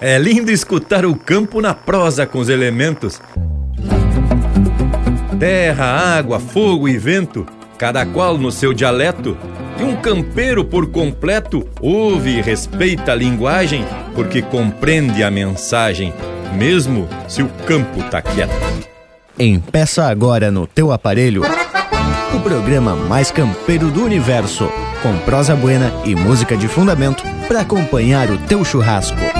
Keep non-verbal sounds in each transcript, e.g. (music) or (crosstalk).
É lindo escutar o campo na prosa com os elementos. Terra, água, fogo e vento, cada qual no seu dialeto. E um campeiro por completo ouve e respeita a linguagem, porque compreende a mensagem, mesmo se o campo tá quieto. Empeça agora no teu aparelho o programa mais campeiro do universo, com prosa buena e música de fundamento para acompanhar o teu churrasco.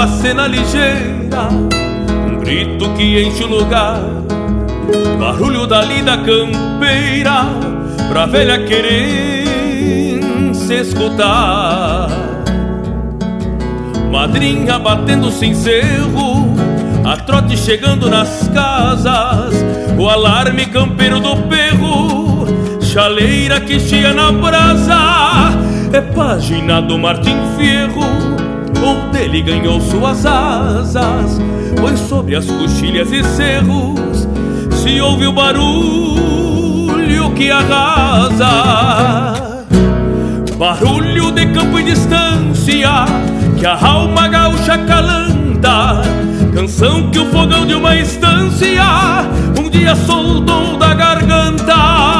Uma cena ligeira, um grito que enche o lugar, barulho da lida campeira, pra velha querer se escutar. Madrinha batendo sem cerro, a trote chegando nas casas, o alarme campeiro do perro, chaleira que chia na brasa, é página do Martim Fierro, onde ele ganhou suas asas, pois sobre as coxilhas e cerros se ouve o barulho que arrasa, barulho de campo e distância que a alma gaúcha calanta, canção que o fogão de uma estância um dia soltou da garganta.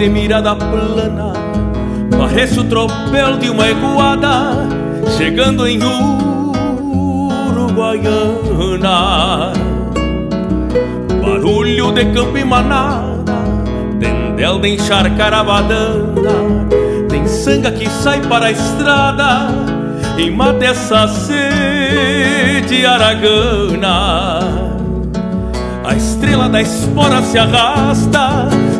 De mirada plana Parece o tropel de uma eguada Chegando em Uruguaiana. Barulho de campo e manada Tendel de encharcar a badana Tem sanga que sai para a estrada E mata essa sede aragana. A estrela da espora se arrasta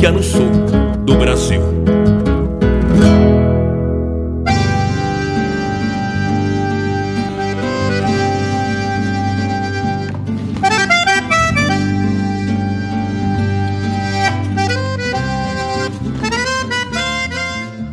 que há no sul do Brasil.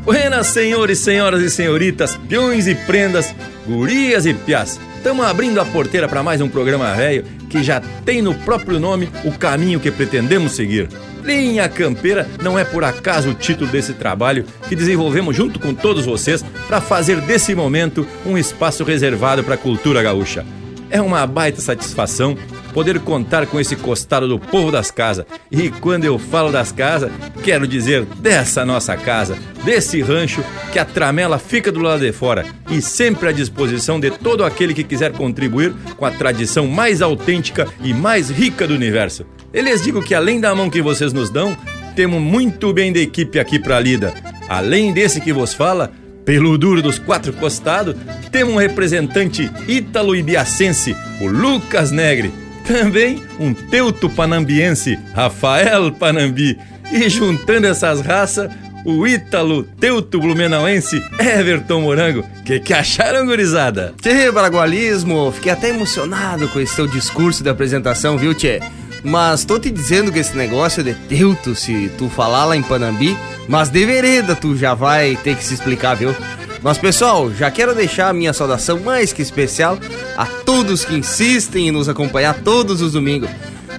Buenas, senhores, senhoras e senhoritas, peões e prendas, gurias e piás. Estamos abrindo a porteira para mais um programa velho que já tem no próprio nome o caminho que pretendemos seguir. Linha Campeira não é por acaso o título desse trabalho que desenvolvemos junto com todos vocês para fazer desse momento um espaço reservado para a cultura gaúcha. É uma baita satisfação poder contar com esse costado do povo das casas. E quando eu falo das casas, quero dizer dessa nossa casa, desse rancho que a tramela fica do lado de fora e sempre à disposição de todo aquele que quiser contribuir com a tradição mais autêntica e mais rica do universo. Eu lhes digo que além da mão que vocês nos dão, temos muito bem de equipe aqui para lida. Além desse que vos fala, pelo duro dos quatro costados, temos um representante ítalo-ibiacense, o Lucas Negre também um teuto panambiense, Rafael Panambi. E juntando essas raças, o ítalo teuto blumenauense, Everton Morango. Que que acharam, gurizada? Tchê, Baragualismo, fiquei até emocionado com esse teu discurso de apresentação, viu, Tchê? Mas tô te dizendo que esse negócio de teuto, se tu falar lá em Panambi, mas de vereda tu já vai ter que se explicar, viu? Mas pessoal, já quero deixar a minha saudação mais que especial a todos que insistem em nos acompanhar todos os domingos.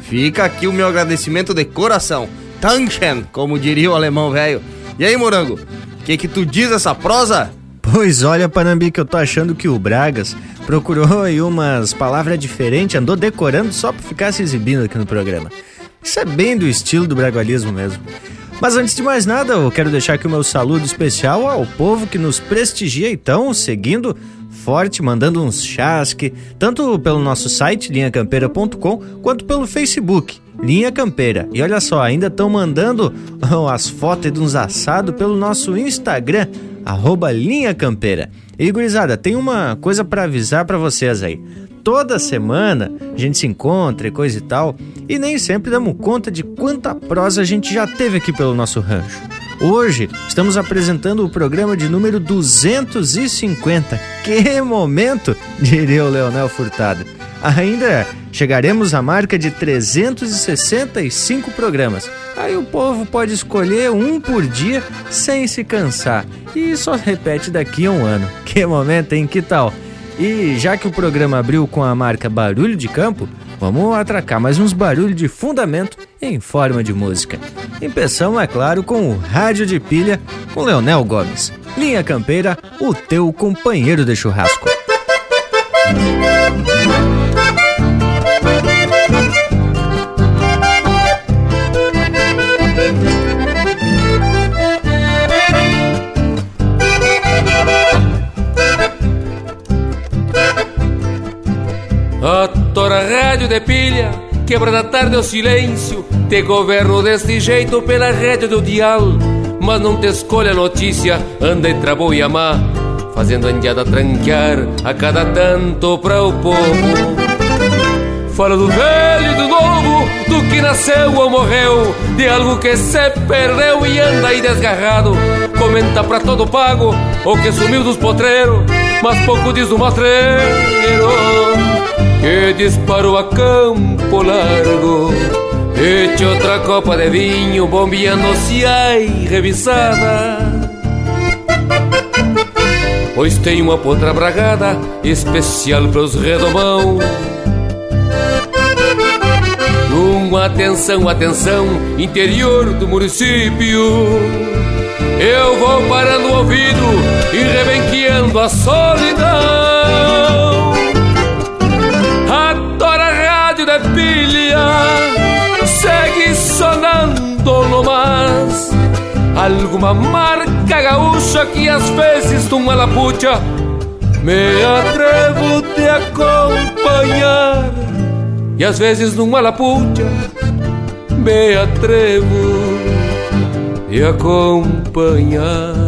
Fica aqui o meu agradecimento de coração. Tanchen, como diria o alemão velho. E aí, Morango, o que que tu diz essa prosa? Pois olha, Panambi, que eu tô achando que o Bragas procurou aí umas palavras diferentes, andou decorando só pra ficar se exibindo aqui no programa. Isso é bem do estilo do bragualismo mesmo. Mas antes de mais nada, eu quero deixar aqui o meu saludo especial ao povo que nos prestigia, então, seguindo forte, mandando uns chasque, tanto pelo nosso site, linhacampeira.com, quanto pelo Facebook, Linha Campeira. E olha só, ainda estão mandando (laughs) as fotos de uns assados pelo nosso Instagram, arroba Linha Campeira. E gurizada, tem uma coisa para avisar para vocês aí toda semana a gente se encontra e coisa e tal, e nem sempre damos conta de quanta prosa a gente já teve aqui pelo nosso rancho. Hoje estamos apresentando o programa de número 250. Que momento, diria o Leonel Furtado. Ainda chegaremos à marca de 365 programas. Aí o povo pode escolher um por dia sem se cansar. E só repete daqui a um ano. Que momento, hein? Que tal? E já que o programa abriu com a marca Barulho de Campo, vamos atracar mais uns barulhos de fundamento em forma de música. Empeçamos, é claro, com o Rádio de Pilha com Leonel Gomes. Linha Campeira, o teu companheiro de churrasco. Rádio de pilha, quebra da tarde o silêncio. Te governo deste jeito pela rédea do dial. Mas não te escolha a notícia, anda entre a boa e a má, fazendo a indiada tranquear a cada tanto para o povo. Fala do velho e do novo, do que nasceu ou morreu, de algo que se perdeu e anda aí desgarrado. Comenta pra todo pago o que sumiu dos potreiros, mas pouco diz do matreiro que disparou a campo largo. Eche outra copa de vinho, bombeando-se ai revisada. Pois tem uma potra bragada especial para os redomão. Uma atenção, atenção, interior do município. Eu vou parando o ouvido e rebenqueando a solidão. Segue sonando no mais alguma marca gaúcha que às vezes numa lapucha me atrevo te acompanhar. E às vezes numa lapucha me atrevo te acompanhar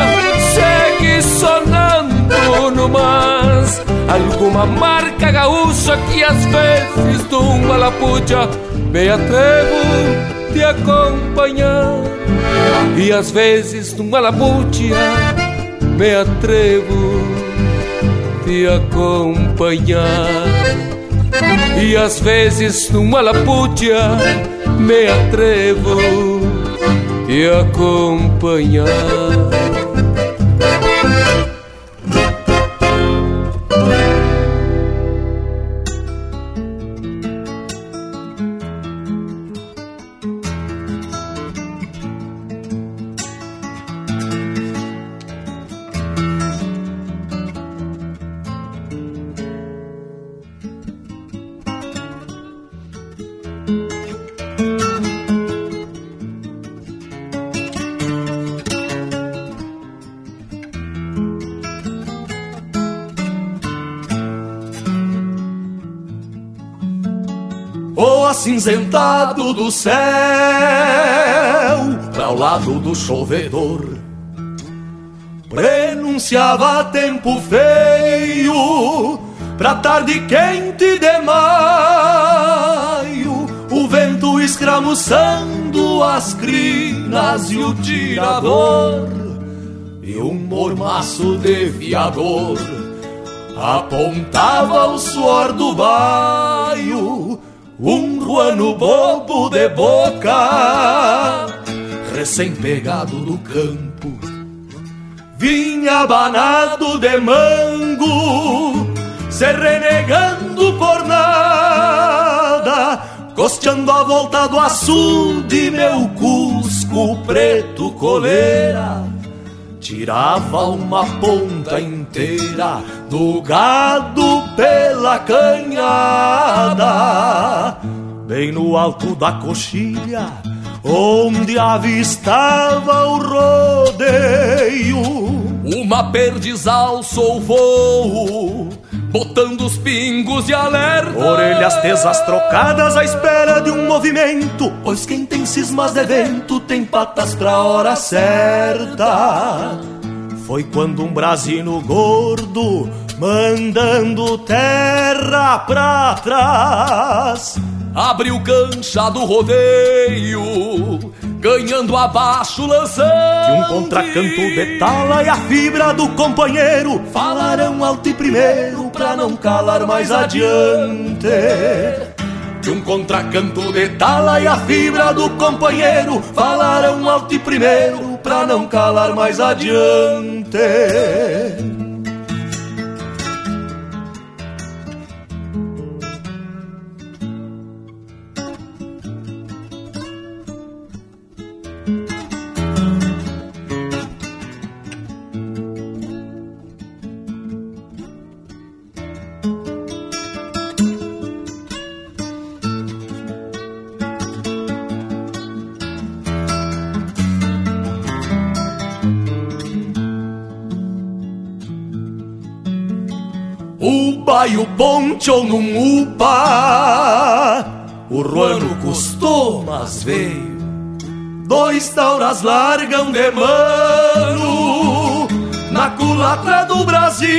alguma marca gaúcha que às vezes de uma lapucha me atrevo de acompanhar e às vezes numa lapucha me atrevo te acompanhar. E às vezes numa laputia me atrevo te acompanhar. Acinzentado do céu para o lado do chovedor. Prenunciava tempo feio pra tarde quente de maio, o vento escramuçando as crinas e o tirador, e um mormaço de viador apontava o suor do baio. Um ruano bobo de boca, recém-pegado do campo, vinha banado de mango, se renegando por nada, costeando a volta do açude, meu cusco preto coleira. Tirava uma ponta inteira do gado pela canhada, bem no alto da coxilha, onde avistava o rodeio. Uma perdiz alçou o voo, botando os pingos de alerta. Orelhas tesas trocadas à espera de um movimento, pois quem tem cismas de vento tem patas pra hora certa. Foi quando um brasino gordo, mandando terra pra trás, abriu cancha do rodeio, ganhando abaixo lançando. E um contracanto de tala e a fibra do companheiro falarão alto e primeiro pra não calar mais adiante de um contracanto de tala e a fibra do companheiro falarão alto e primeiro pra não calar mais adiante. O poncho num upa, o ruano custou, mas veio. Dois tauras largam de mano na culatra do Brasil.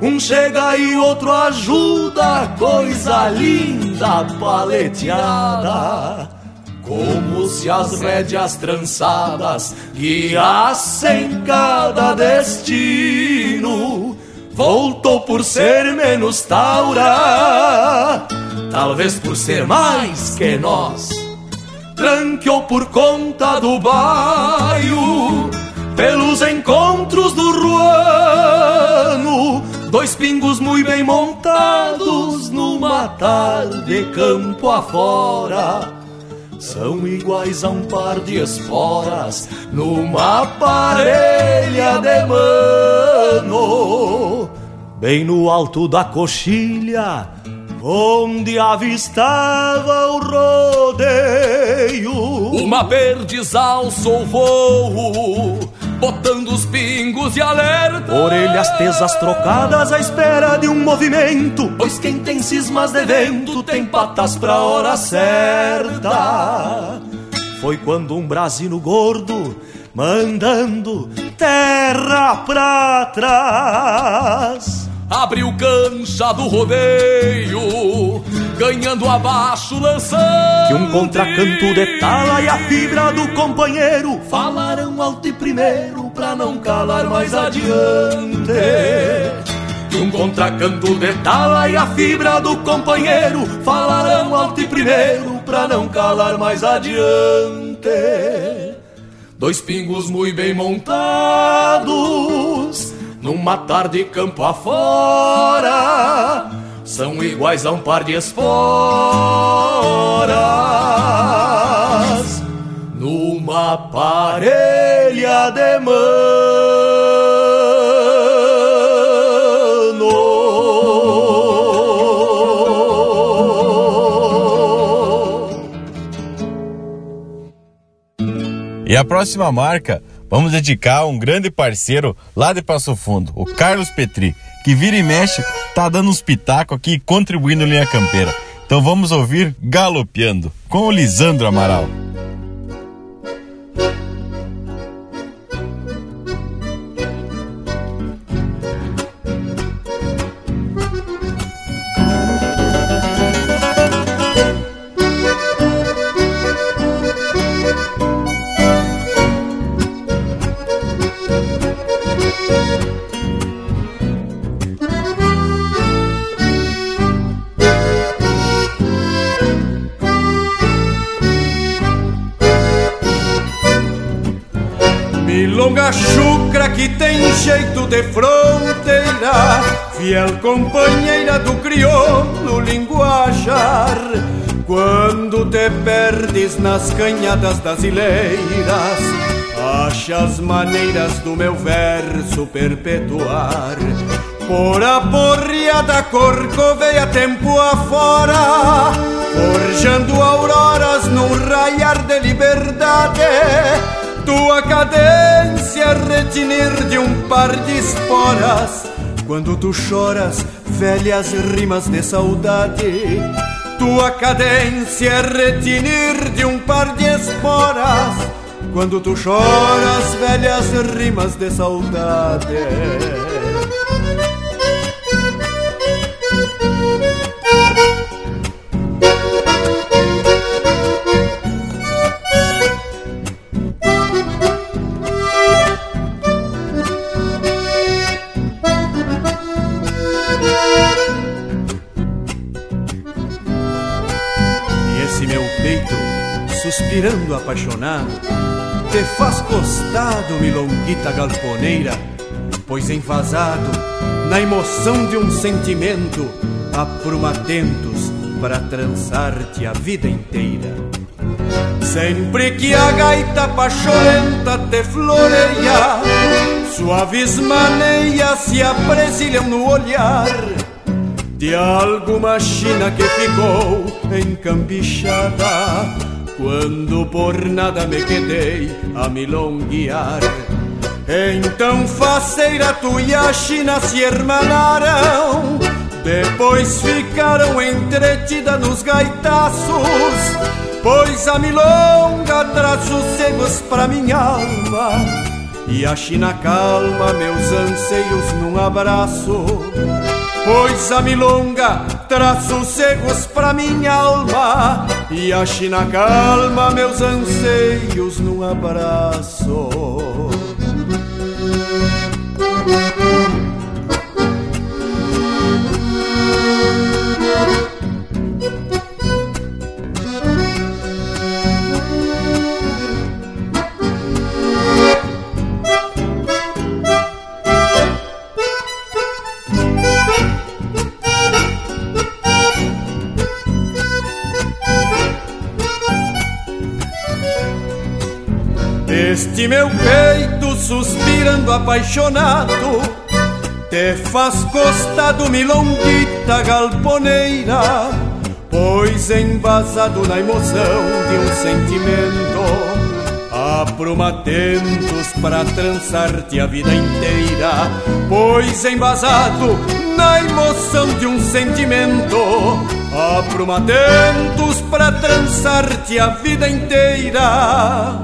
Um chega e outro ajuda, coisa linda paleteada. Como se as rédeas trançadas guiassem cada destino voltou por ser menos taura, talvez por ser mais que nós. Tranqueou por conta do baio, pelos encontros do ruano, dois pingos muito bem montados numa tarde campo afora são iguais a um par de esporas numa parelha de mano. Bem no alto da coxilha, onde avistava o rodeio. Uma verdes alçou o botando os pingos de alerta. Orelhas tesas trocadas à espera de um movimento, pois quem tem cismas de vento tem patas pra hora certa. Foi quando um brasino gordo, mandando terra pra trás abriu cancha do rodeio, ganhando abaixo, lançando. Que um contracanto de tala e a fibra do companheiro falaram alto e primeiro pra não calar mais adiante. Que um contracanto de tala e a fibra do companheiro falaram alto e primeiro pra não calar mais adiante. Dois pingos muito bem montados numa tarde campo afora, são iguais a um par de esporas, numa parelha de mãos. E a próxima marca vamos dedicar a um grande parceiro lá de Passo Fundo, o Carlos Petri, que vira e mexe, tá dando uns pitacos aqui contribuindo linha campeira. Então vamos ouvir Galopeando com o Lisandro Amaral. Jeito de fronteira, fiel companheira do crioulo linguajar. Quando te perdes nas canhadas das ilheiras, achas maneiras do meu verso perpetuar. Por a porriada corcoveia tempo afora, forjando auroras num raiar de liberdade tua cadência retinir de um par de esporas. Quando tu choras velhas rimas de saudade. Tua cadência retinir de um par de esporas. Quando tu choras velhas rimas de saudade suspirando apaixonado, te faz costado, milonguita galponeira, pois enfasado na emoção de um sentimento, apruma atentos para trançar-te a vida inteira. Sempre que a gaita pacholenta te floreia, suaves maneias se apresilham no olhar de alguma china que ficou encambichada quando por nada me quedei a milonguear. Então faceira tu e a China se hermanaram, depois ficaram entretida nos gaitaços, pois a milonga traz sossegos pra minha alma, e a China calma meus anseios num abraço. Pois a milonga traz sossegos pra minha alma E a China calma meus anseios num abraço Sente meu peito suspirando apaixonado Te faz costado milonguita galponeira Pois embasado na emoção de um sentimento Aprumatentos para trançar-te a vida inteira Pois embasado na emoção de um sentimento Aprumatentos para trançar-te a vida inteira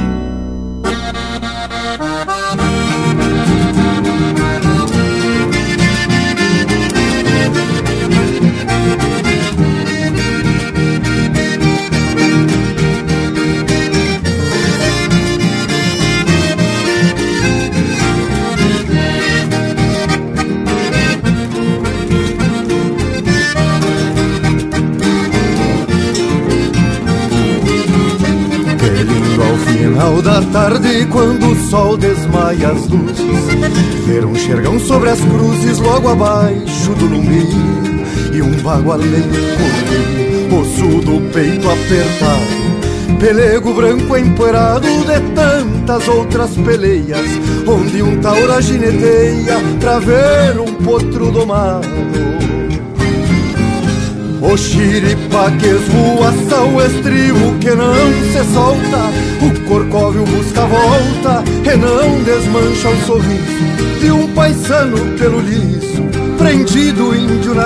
Quando o sol desmaia as luzes, ver um xergão sobre as cruzes logo abaixo do lumbi e um vago além correr, osso do peito apertado, pelego branco empoeirado de tantas outras peleias, onde um taura gineteia pra ver um potro domado. O xiripa que esvoaça o estribo que não se solta. O corcóvio busca a volta e não desmancha o sorriso De um paisano pelo liso, prendido índio na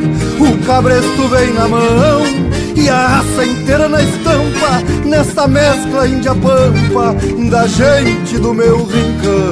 O cabresto vem na mão e a raça inteira na estampa Nessa mescla índia-pampa da gente do meu rincão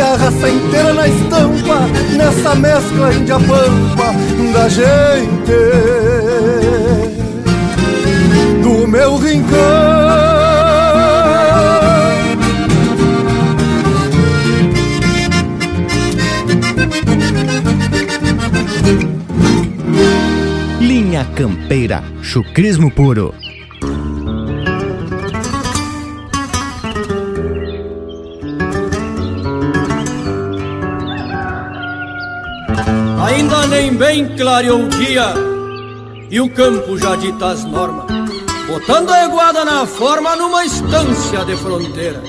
a raça inteira na estampa Nessa mescla índia-pampa da gente Do meu rincão Linha Campeira, chucrismo puro. Nem bem clareou o dia e o campo já dita as normas, botando a eguada na forma numa estância de fronteira.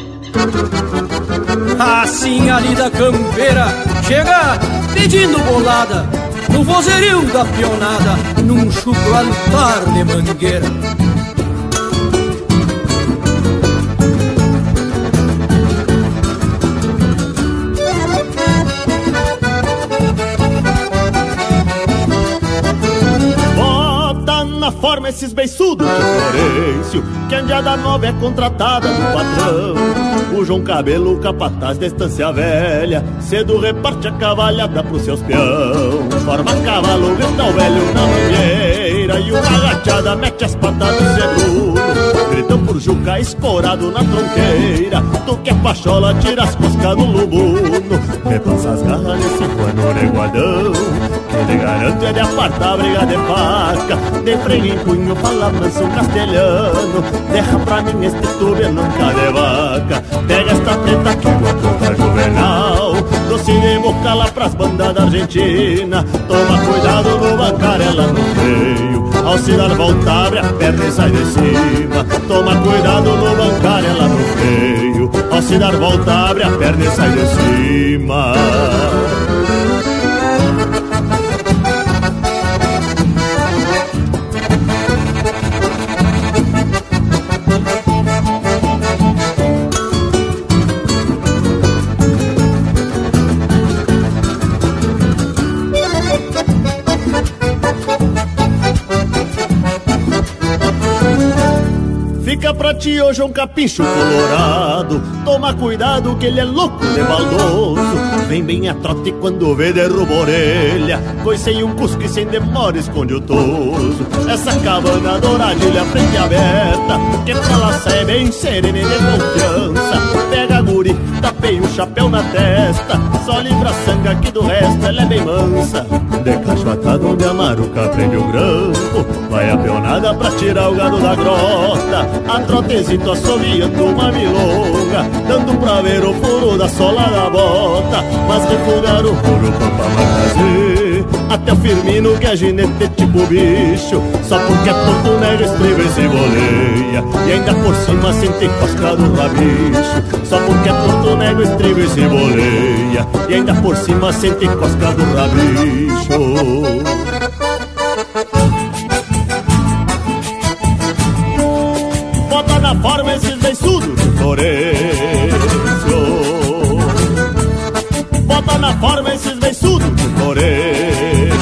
Assim ali da campeira chega pedindo bolada no vozerio da pionada, num chucro altar de mangueira. Que a Indiada Nova é contratada do patrão. O João Cabelo, capataz da estância velha Cedo reparte a cavalhada pros seus peão. Forma cavalo, grita o velho na mangueira E uma gachada mete as patas no seguro. Gritam por Juca esporado na tronqueira Tu que é pachola, tira as coscas no lubuno Repassa as garras nesse pano reguadão Que lhe garante é de apartar briga de faca. De freio em punho, fala manso castelhano. Derra pra mim este nunca de vaca. Pega esta preta que uma ponta juvenal. Doce de boca lá pras bandas da Argentina. Toma cuidado no bancar, ela no freio. Ao se dar volta, abre a perna e sai de cima. Toma cuidado no bancar, ela no freio. Ao se dar volta, abre a perna e sai de cima ti hoje é um capricho colorado. Toma cuidado que ele é louco de baldoso Vem bem a trote quando vê derruba orelha. Coicei um cusco e sem demora esconde o toso. Essa cabana douradilha frente aberta Que pra lá sai bem serena e de confiança. Pega a guri, tapei o chapéu na testa Só livra a sanga que do resto ela é bem mansa. De cachoatado onde a maruca prende o grampo Vai a peonada pra tirar o gado da grota. A trotezito assoviando uma milonga Dando pra ver o furo da sola da bota Mas refugar o furo pra fazer Até o Firmino que é ginete tipo bicho. Só porque é Porto Negro estriba e se boleia. E ainda por cima sente cosca do rabicho Só porque é Porto Negro estriba e se boleia. E ainda por cima sente cosca do rabicho na forma esses beiçudos de Florencio na forma esses beiçudos de Florencio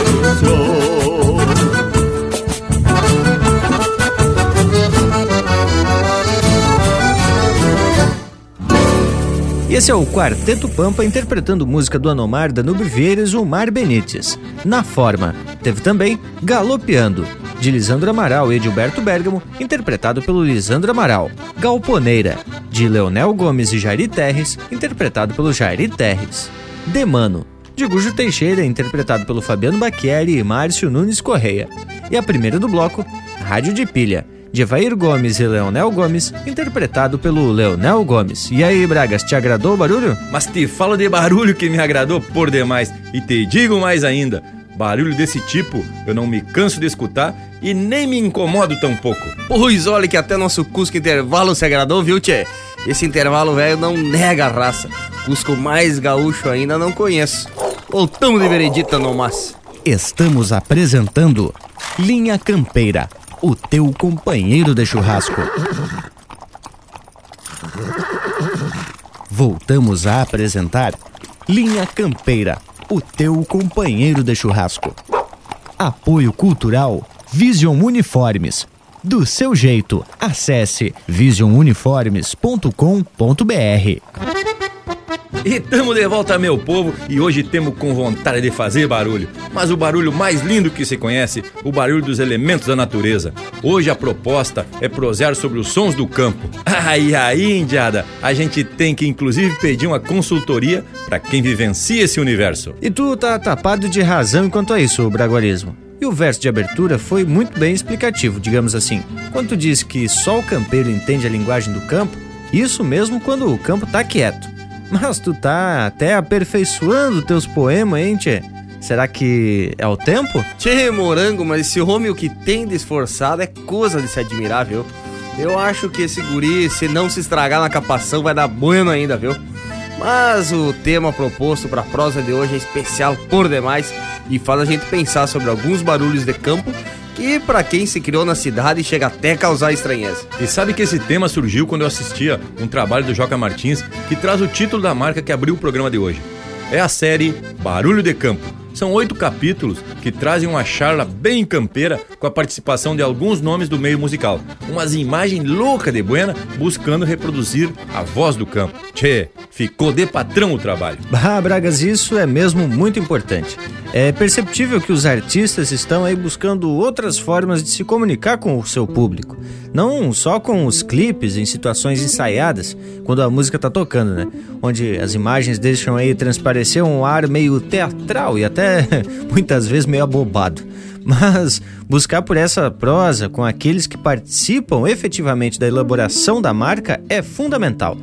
Esse é o Quarteto Pampa interpretando música do Anomar, Danube e Mar Benites. Na forma, teve também Galopeando, de Lisandro Amaral e Edilberto Bergamo, interpretado pelo Lisandro Amaral. Galponeira, de Leonel Gomes e Jairi Terres, interpretado pelo Jairi Terres. Demano, de Gujo Teixeira, interpretado pelo Fabiano Bacchieri e Márcio Nunes Correia. E a primeira do bloco, Rádio de Pilha, de Evair Gomes e Leonel Gomes, interpretado pelo Leonel Gomes. E aí, Bragas, te agradou o barulho? Mas te falo de barulho que me agradou por demais. E te digo mais ainda, barulho desse tipo eu não me canso de escutar e nem me incomodo tão pouco. Pois olha que até nosso Cusco Intervalo se agradou, viu, tchê? Esse intervalo velho não nega a raça. Cusco mais gaúcho ainda não conheço. Voltamos de veredita no mas. Estamos apresentando Linha Campeira, o teu companheiro de churrasco. Voltamos a apresentar Linha Campeira, o teu companheiro de churrasco. Apoio Cultural Vision Uniformes. Do seu jeito, acesse visionuniformes.com.br. E tamo de volta, meu povo, e hoje temos com vontade de fazer barulho. Mas o barulho mais lindo que se conhece, o barulho dos elementos da natureza. Hoje a proposta é prosear sobre os sons do campo. (laughs) Ai, aí, indiada, a gente tem que inclusive pedir uma consultoria para quem vivencia esse universo. E tu tá tapado de razão enquanto a isso, o braguarismo. E o verso de abertura foi muito bem explicativo, digamos assim. Quando tu diz que só o campeiro entende a linguagem do campo, isso mesmo quando o campo tá quieto. (laughs) Mas tu tá até aperfeiçoando teus poemas, hein, tchê? Será que é o tempo? Tchê, morango, mas esse homem o que tem de esforçado é coisa de se admirar, viu? Eu acho que esse guri, se não se estragar na capação, vai dar bueno ainda, viu? Mas o tema proposto para a prosa de hoje é especial por demais e faz a gente pensar sobre alguns barulhos de campo que para quem se criou na cidade chega até a causar estranheza. E sabe que esse tema surgiu quando eu assistia um trabalho do Joca Martins que traz o título da marca que abriu o programa de hoje. É a série Barulho de Campo são oito capítulos que trazem uma charla bem campeira com a participação de alguns nomes do meio musical. Umas imagens loucas de buena buscando reproduzir a voz do campo. Tchê, ficou de patrão o trabalho. Bah, Bragas, isso é mesmo muito importante. É perceptível que os artistas estão aí buscando outras formas de se comunicar com o seu público. Não só com os clipes em situações ensaiadas, quando a música está tocando, né? Onde as imagens deixam aí transparecer um ar meio teatral e até (laughs) muitas vezes meio abobado. Mas buscar por essa prosa com aqueles que participam efetivamente da elaboração da marca é fundamental.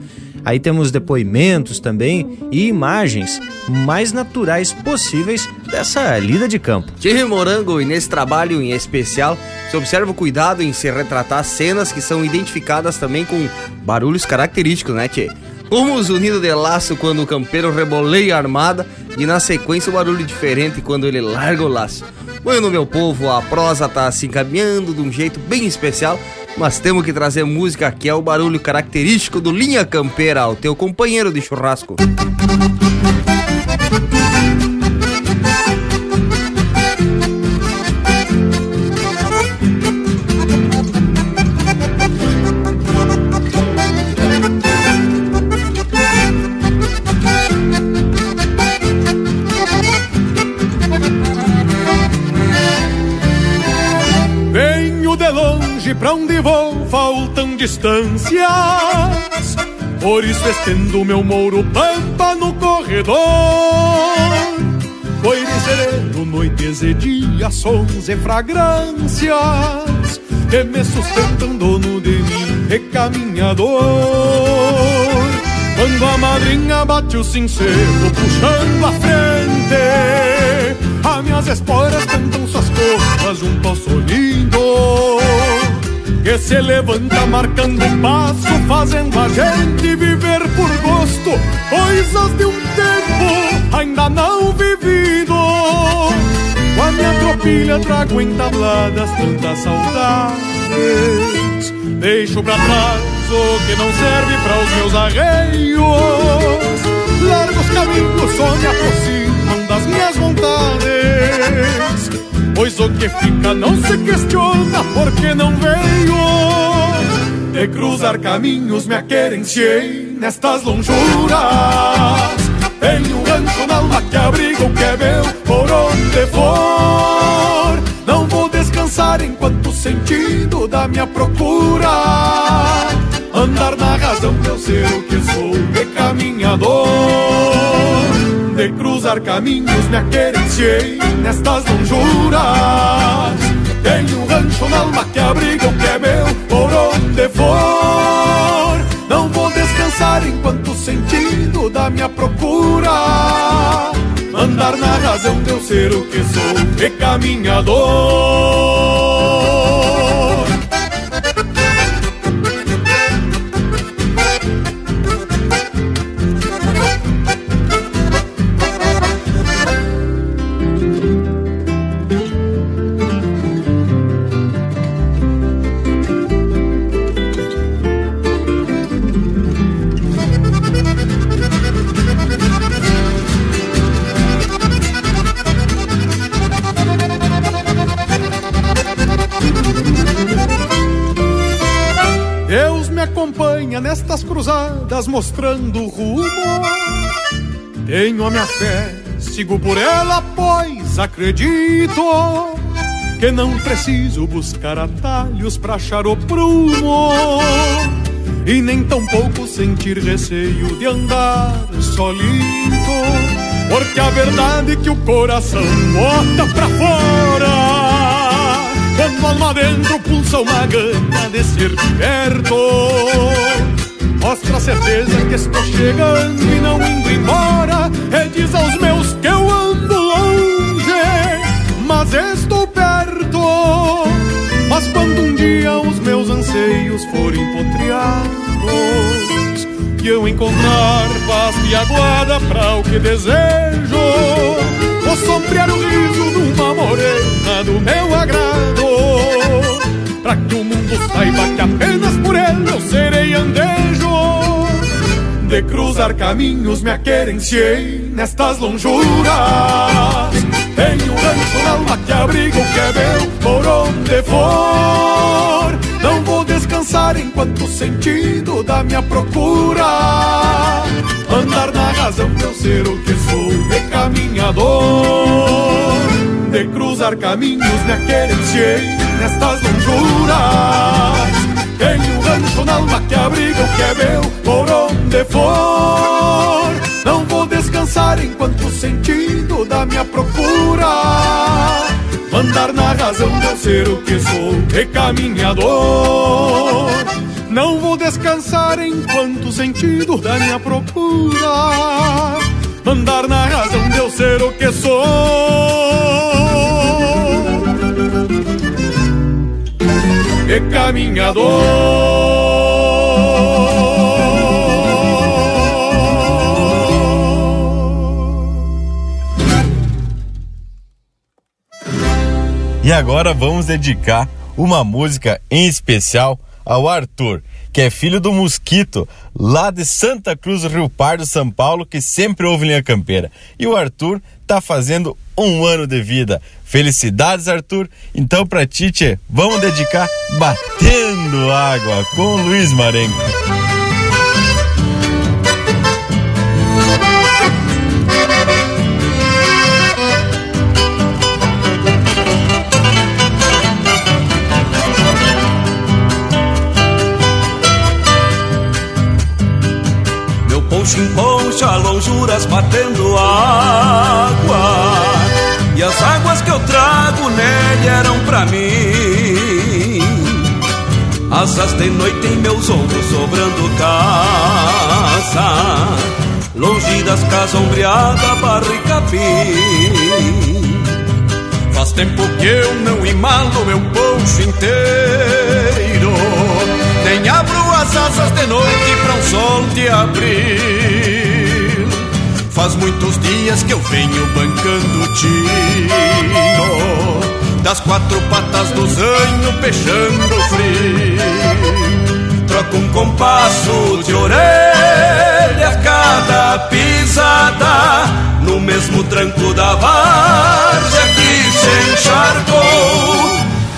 Aí temos depoimentos também e imagens mais naturais possíveis dessa lida de campo. Tchê Morango, e nesse trabalho em especial, se observa o cuidado em se retratar cenas que são identificadas também com barulhos característicos, né, Tchê? Como os unidos de laço quando o campeiro reboleia a armada e na sequência o barulho diferente quando ele larga o laço. Bueno, meu povo, a prosa tá se encaminhando de um jeito bem especial mas temos que trazer música que é o barulho característico do Linha Campeira, o teu companheiro de churrasco. Distâncias. Por isso estendo meu mouro pampa no corredor. Foi sereno, noites e dias, sons e fragrâncias que me sustentam dono de mim, recaminhador. Quando a madrinha bate o sincero, puxando a frente, as minhas esporas cantam suas copas junto ao solinho que se levanta marcando passo, fazendo a gente viver por gosto, coisas de um tempo ainda não vivido. Com a minha tropilha trago entabladas tantas saudades, deixo pra trás o que não serve para os meus arreios, largos caminhos só me aproximam das minhas vontades Pois o que fica não se questiona porque não veio De cruzar caminhos me aquerenciei nestas lonjuras. Tenho um na alma que abriga o que é meu por onde for. Não vou descansar enquanto o sentido da minha procura. Andar na razão de eu ser o que sou, de caminhador de cruzar caminhos me aquerenciei nestas lonjuras. Tenho um rancho na alma que abriga o que é meu por onde for. Não vou descansar enquanto o sentido da minha procura. Andar na razão de eu ser o que sou, e caminhador. Nestas cruzadas mostrando o rumo. Tenho a minha fé, sigo por ela, pois acredito que não preciso buscar atalhos pra achar o prumo. E nem tampouco sentir receio de andar solito, porque a verdade é que o coração bota pra fora por lá dentro pulsa uma gana de ser perto. Mostra a certeza que estou chegando e não indo embora. E diz aos meus que eu ando longe Mas estou perto. Mas quando um dia os meus anseios forem potreados e eu encontrar paz e aguada pra o que desejo. Vou sombrear o riso de uma morena do meu agrado. Pra que o mundo saiba que apenas por ele eu serei andejo. De cruzar caminhos me aquerenciei nestas lonjuras. Tenho um rancho na alma que abriga o que é meu por onde for. Não vou descansar enquanto o da minha procura Andar na razão de eu ser o que sou de caminhador De cruzar caminhos me aquerenciei nestas lonjuras Tenho um rancho na alma que abriga o que é meu por onde for. Não vou descansar enquanto o sentido da minha procura. Andar na razão de eu ser o que sou, de caminhador Não vou descansar enquanto o sentido da minha procura Andar na razão de eu ser o que sou e caminhador. E agora vamos dedicar uma música em especial ao Arthur, que é filho do Mosquito, lá de Santa Cruz, Rio Pardo, São Paulo, que sempre ouve linha campeira. E o Arthur tá fazendo um ano de vida. Felicidades, Arthur. Então, pra Tite, vamos dedicar Batendo Água com Luiz Marenco. Poncho em poncha, lonjuras batendo água. E as águas que eu trago nele eram pra mim. Asas de noite em meus ombros sobrando casa. Longe das casas e capim. Faz tempo que eu não imalo meu poncho inteiro. Nem abro as asas de noite pra um sol de abril. Faz muitos dias que eu venho bancando tino. Das quatro patas do zanho peixando frio. Troco um compasso de orelha a cada pisada No mesmo tranco da várzea que se encharcou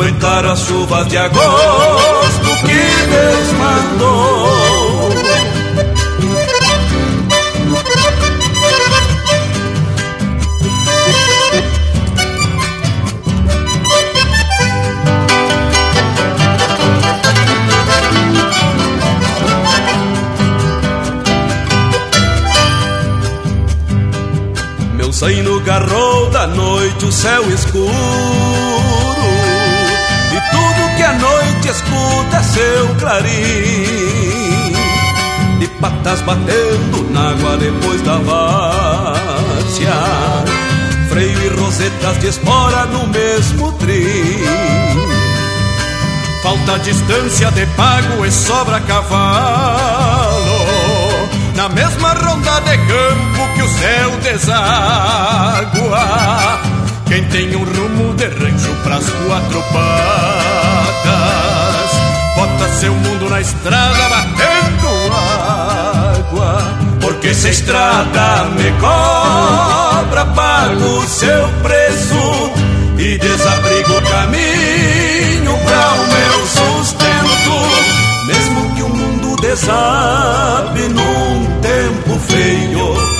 Aguentaram as chuvas de agosto que Deus mandou. Meu zaino garrou da noite o céu escuro a noite escuta seu clarim. De patas batendo na água depois da várzea. Freio e rosetas de espora no mesmo trim. Falta distância de pago e sobra cavalo. Na mesma ronda de campo que o céu deságua Quem tem um rumo de rancho pras quatro patas Bota seu mundo na estrada batendo água Porque se a estrada me cobra Pago seu preço e desabrigo o caminho pra o meu sustento. Mesmo que o mundo desabe num tempo feio,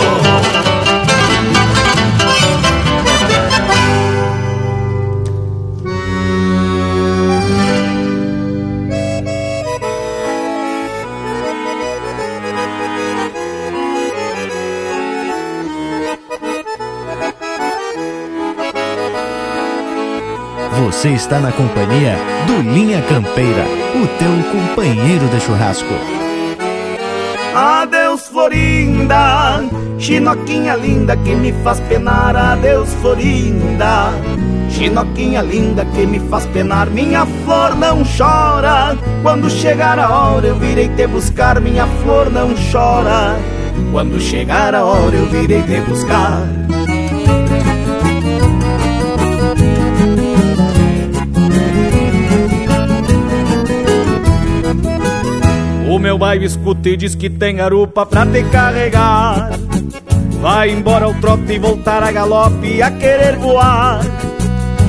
Você está na companhia do Linha Campeira, o teu companheiro de churrasco. Adeus, Florinda, chinoquinha linda que me faz penar. Adeus, Florinda, chinoquinha linda que me faz penar. Minha flor não chora, quando chegar a hora eu virei te buscar. Minha flor não chora, quando chegar a hora eu virei te buscar. Meu bairro escuta e diz que tem garupa pra te carregar. Vai embora o trote e voltar a galope a querer voar.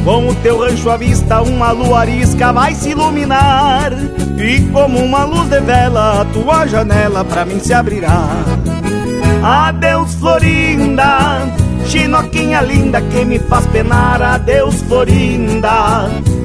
Com o teu rancho à vista, uma lua arisca vai se iluminar. E como uma luz de vela, a tua janela pra mim se abrirá. Adeus, Florinda, chinoquinha linda que me faz penar. Adeus, Florinda.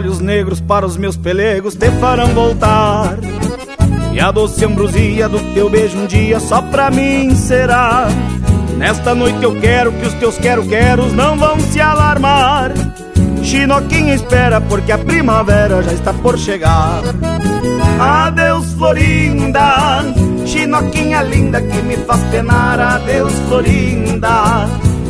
Olhos negros para os meus pelegos te farão voltar. E a doce ambrosia do teu beijo um dia só pra mim será. Nesta noite eu quero que os teus quero-queros não vão se alarmar. Chinoquinha espera porque a primavera já está por chegar. Adeus, Florinda, Chinoquinha linda que me faz penar. Adeus, Florinda.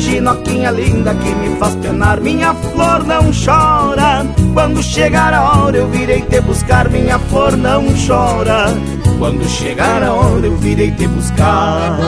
Chinoquinha linda que me faz penar. Minha flor não chora. Quando chegar a hora eu virei te buscar. Minha flor não chora. Quando chegar a hora eu virei te buscar.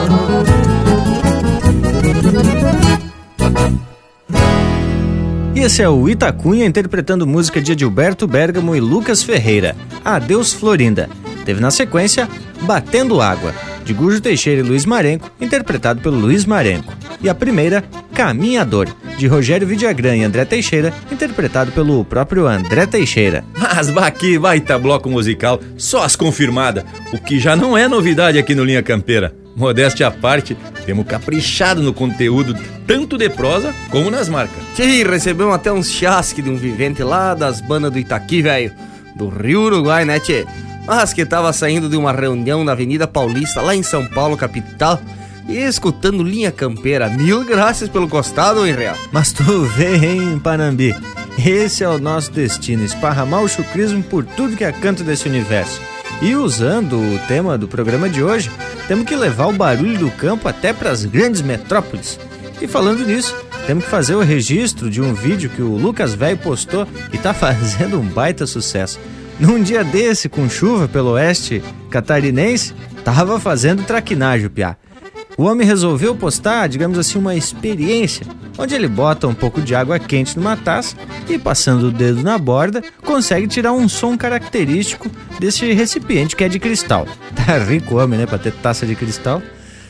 E esse é o Itacunha interpretando música de Edilberto Bergamo e Lucas Ferreira, Adeus Florinda. Teve na sequência Batendo Água, de Gujo Teixeira e Luiz Marenco, interpretado pelo Luiz Marenco. E a primeira, Caminhador, de Rogério Vidagrã e André Teixeira, interpretado pelo próprio André Teixeira. Mas baqui baita bloco musical, só as confirmadas, o que já não é novidade aqui no Linha Campeira. Modéstia à parte, temos caprichado no conteúdo, tanto de prosa como nas marcas. Tchê, recebemos até uns chasque de um vivente lá das bandas do Itaqui, velho. Do Rio Uruguai, né, tchê? Mas que tava saindo de uma reunião na Avenida Paulista, lá em São Paulo, capital, escutando linha campeira. Mil graças pelo costado, hein, Real? Mas tu hein, Panambi? Esse é o nosso destino, esparramar o chucrismo por tudo que é canto desse universo. E usando o tema do programa de hoje, temos que levar o barulho do campo até para as grandes metrópoles. E falando nisso, temos que fazer o registro de um vídeo que o Lucas Velho postou e tá (laughs) fazendo um baita sucesso. Num dia desse, com chuva pelo oeste catarinense, tava fazendo traquinagem piá. O homem resolveu postar, digamos assim, uma experiência, onde ele bota um pouco de água quente numa taça e, passando o dedo na borda, consegue tirar um som característico desse recipiente que é de cristal. (laughs) Tá rico homem, né, pra ter taça de cristal.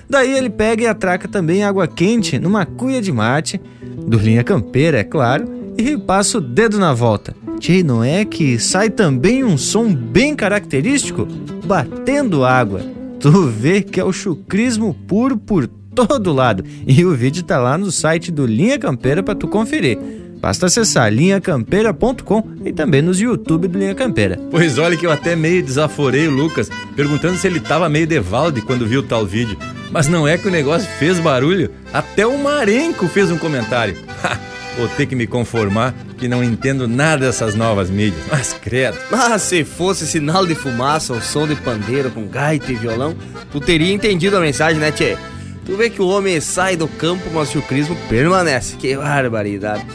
Daí ele pega e atraca também água quente numa cuia de mate, do linha campeira, é claro, e passa o dedo na volta. Tchê, não é que sai também um som bem característico? Batendo água. Tu vê que é o chucrismo puro por todo lado. E o vídeo tá lá no site do Linha Campeira para tu conferir. Basta acessar linhacampeira.com e também nos YouTube do Linha Campeira. Pois olha que eu até meio desaforei o Lucas, perguntando se ele tava meio devalde quando viu tal vídeo. Mas não é que o negócio fez barulho, até o Marenco fez um comentário. (laughs) Vou ter que me conformar que não entendo nada dessas novas mídias. Mas credo. Mas se fosse sinal de fumaça ou som de pandeiro com gaita e violão, tu teria entendido a mensagem, né, Tchê? Tu vê que o homem sai do campo, mas o crismo permanece. Que barbaridade.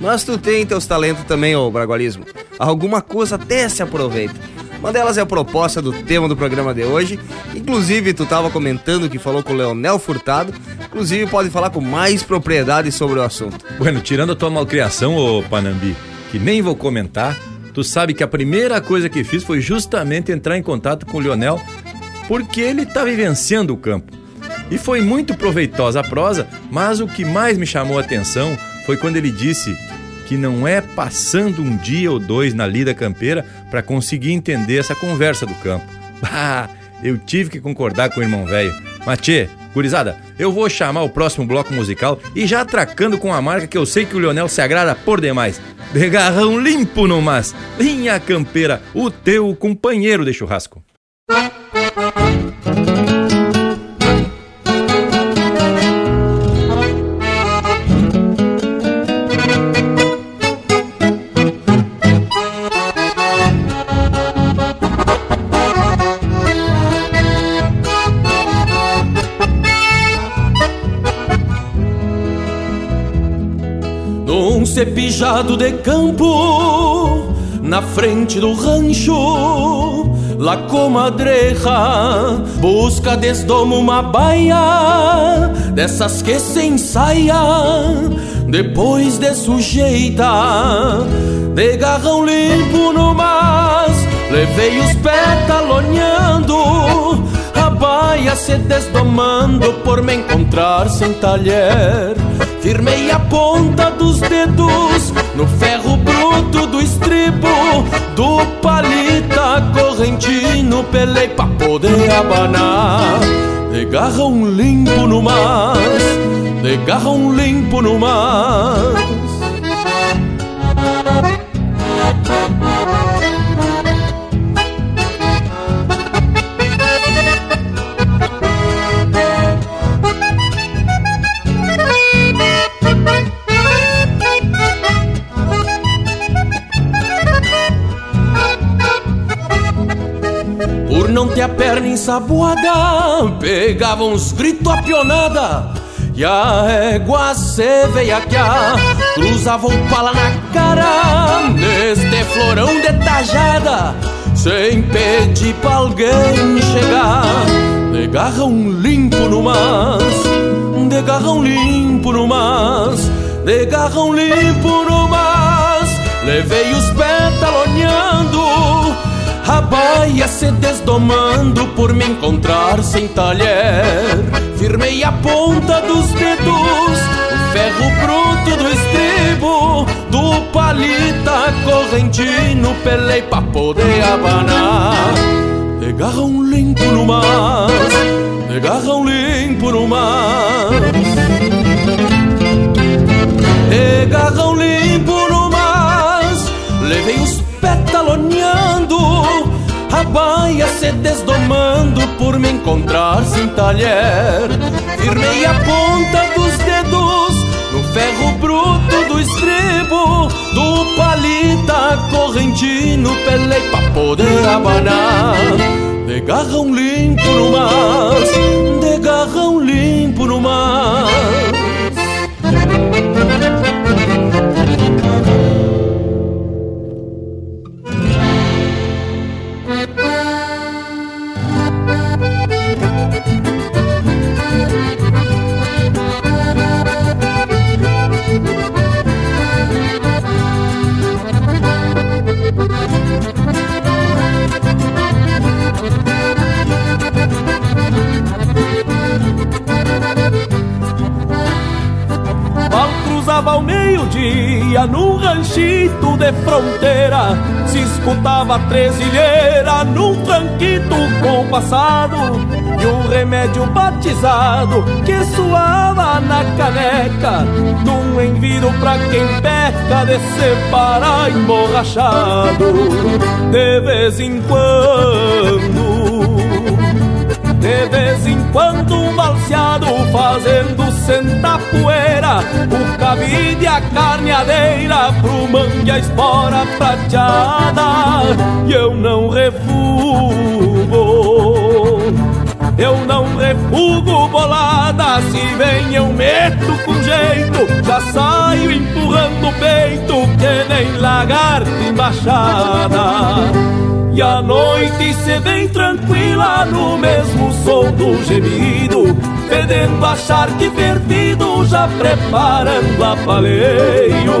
Mas tu tem teus talentos também, ô Bragualismo. Alguma coisa até se aproveita. Uma delas é a proposta do tema do programa de hoje. Inclusive, tu tava comentando que falou com o Leonel Furtado. Inclusive, pode falar com mais propriedade sobre o assunto. Bueno, tirando a tua malcriação, ô Panambi, que nem vou comentar, tu sabe que a primeira coisa que fiz foi justamente entrar em contato com o Leonel, porque ele tá vivenciando o campo. E foi muito proveitosa a prosa, mas o que mais me chamou a atenção foi quando ele disse que não é passando um dia ou dois na lida campeira para conseguir entender essa conversa do campo. Bah, (laughs) eu tive que concordar com o irmão velho. Matê, gurizada, eu vou chamar o próximo bloco musical e já atracando com a marca que eu sei que o Leonel se agrada por demais. De garrão limpo no mas, linha campeira, o teu companheiro de churrasco. Cepijado de campo na frente do rancho. La comadreja busca desdomo uma baia dessas que se ensaia depois de sujeita de garrão limpo no mas levei os pés talonhando a baia se desdomando por me encontrar sem talher Firmei a ponta dos dedos no ferro bruto do estribo do palita correntino, pelei pra poder abanar. De garrão limpo no mas, de garrão limpo no mas. Perna ensaboada, pegava uns gritos a pionada. E a égua se veiaquear, cruzava um pala na cara, neste florão de tajada, sem pedir pra alguém chegar. De garrão limpo no mas, de garrão limpo no mas, de garrão limpo no mas, levei os pés a baia se desdomando por me encontrar sem talher. Firmei a ponta dos dedos, o ferro bruto do estribo, do palita correntino, pelei pra poder abanar. De garrão limpo no mar, de garrão limpo no mar. De garrão limpo no mar, levei os petaloneando, a baia se desdomando por me encontrar sem talher. Firmei a ponta dos dedos no ferro bruto do estribo, do palita correntino, pelei pra poder abanar. De garrão limpo no mas, de garrão limpo no mas. Cruzava ao meio-dia num ranchito de fronteira. Se escutava tresilheira num tranquito compassado. e o remédio batizado que suava na caneca, num enviro pra quem peca de separar emborrachado, de vez em quando. De vez em quando um balseado fazendo sentar poeira. O cabide a carneadeira pro mangue a espora prateada. E eu não refugo eu não refugo bolada, se vem eu meto com jeito, já saio empurrando o peito, que nem lagarto embaixada. E a noite se vem tranquila no mesmo som do gemido, fedendo a charque fervido, já preparando a paleio.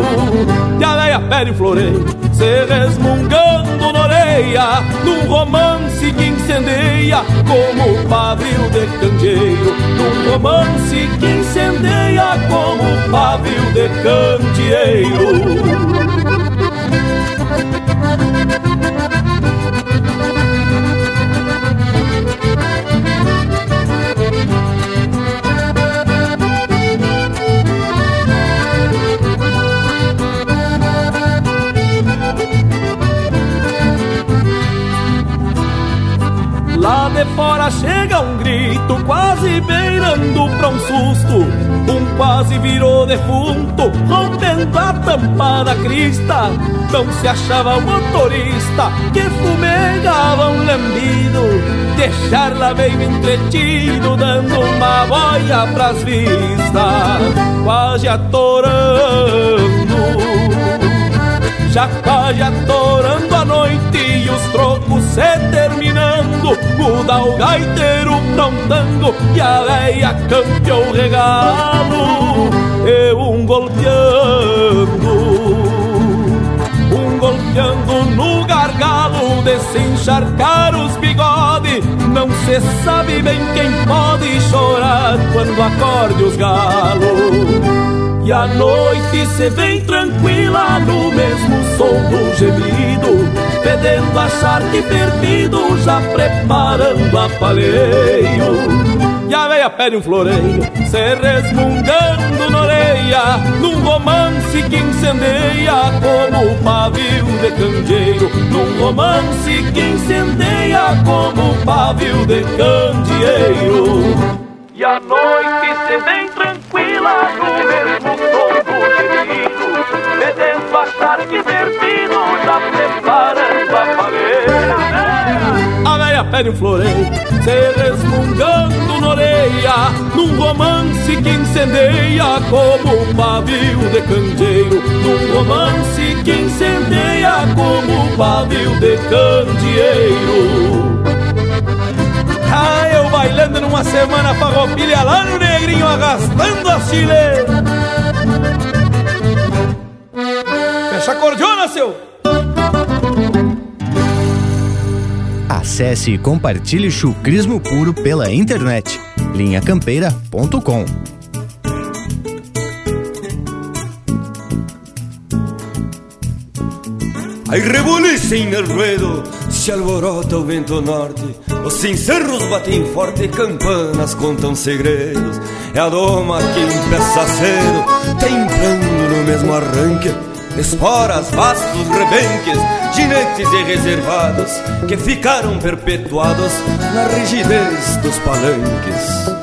E a veia pede floreio, se resmungando na orelha, num romance que incendeia como pavio de candeeiro. Num romance que incendeia como pavio de candeeiro. De fora chega um grito, quase beirando pra um susto. Um quase virou defunto, rompendo a tampa da crista. Não se achava o motorista que fumegava um lambido. Deixar-la meio entretido, dando uma boia pras vistas, quase atorando. Já quase atorando a noite e os trocos se terminando. Muda o gaiteiro prontando e a veia campeou o regalo. E um golpeando, um golpeando no gargalo De se encharcar os bigodes Não se sabe bem quem pode chorar quando acorde os galos. E a noite se vem tranquila no mesmo som do gemido Fedendo a charque perdido, já preparando a paleio. E a veia pede um floreio, se resmungando na orelha Num romance que incendeia como o pavio de candeeiro. Num romance que incendeia como o pavio de candeeiro. E a noite se vem tranquila no mesmo tom do Fedendo a charque vertido, já preparando a paleira A veia pede um floreio, se resmungando na orelha Num romance que incendeia como o pavio de candeeiro Num romance que incendeia como o pavio de candeeiro ah, eu bailando numa semana farroupilha lá no negrinho arrastando a chile. Fecha a cordiona, seu! Acesse e compartilhe chucrismo puro pela internet. linhacampeira.com Hay rebulice en el ruedo, se alborota o vento norte. Os cencerros batem forte, campanas contam segredos. É a doma que empeça cedo, temprando no mesmo arranque. Esporas, vastos rebenques, ginetes e reservados que ficaram perpetuados na rigidez dos palanques.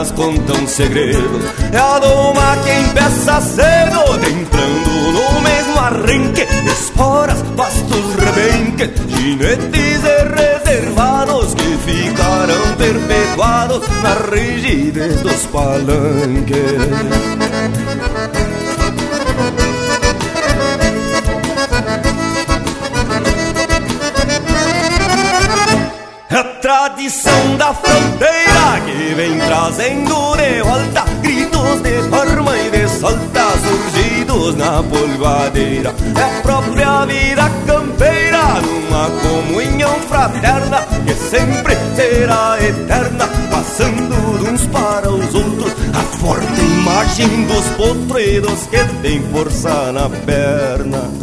Campanas contam segredos. É a doma que empeça cedo, entrando no mesmo arranque. Esporas, pastos, rebenques, ginetes e reservados que ficarão perpetuados na rigidez dos palanques. Na polvadeira. É a própria vida campeira, numa comunhão fraterna que sempre será eterna, passando de uns para os outros. A forte imagem dos potreiros que tem força na perna.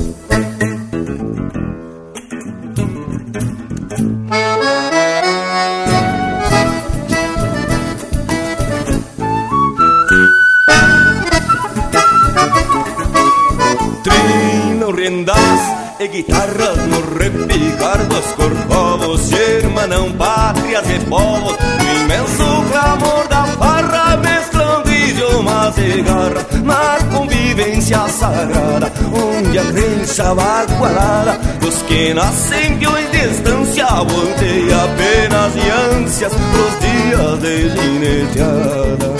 Crença vagualada Dos que nascem peões de distância Volteia penas e ânsias Pros dias de gineteada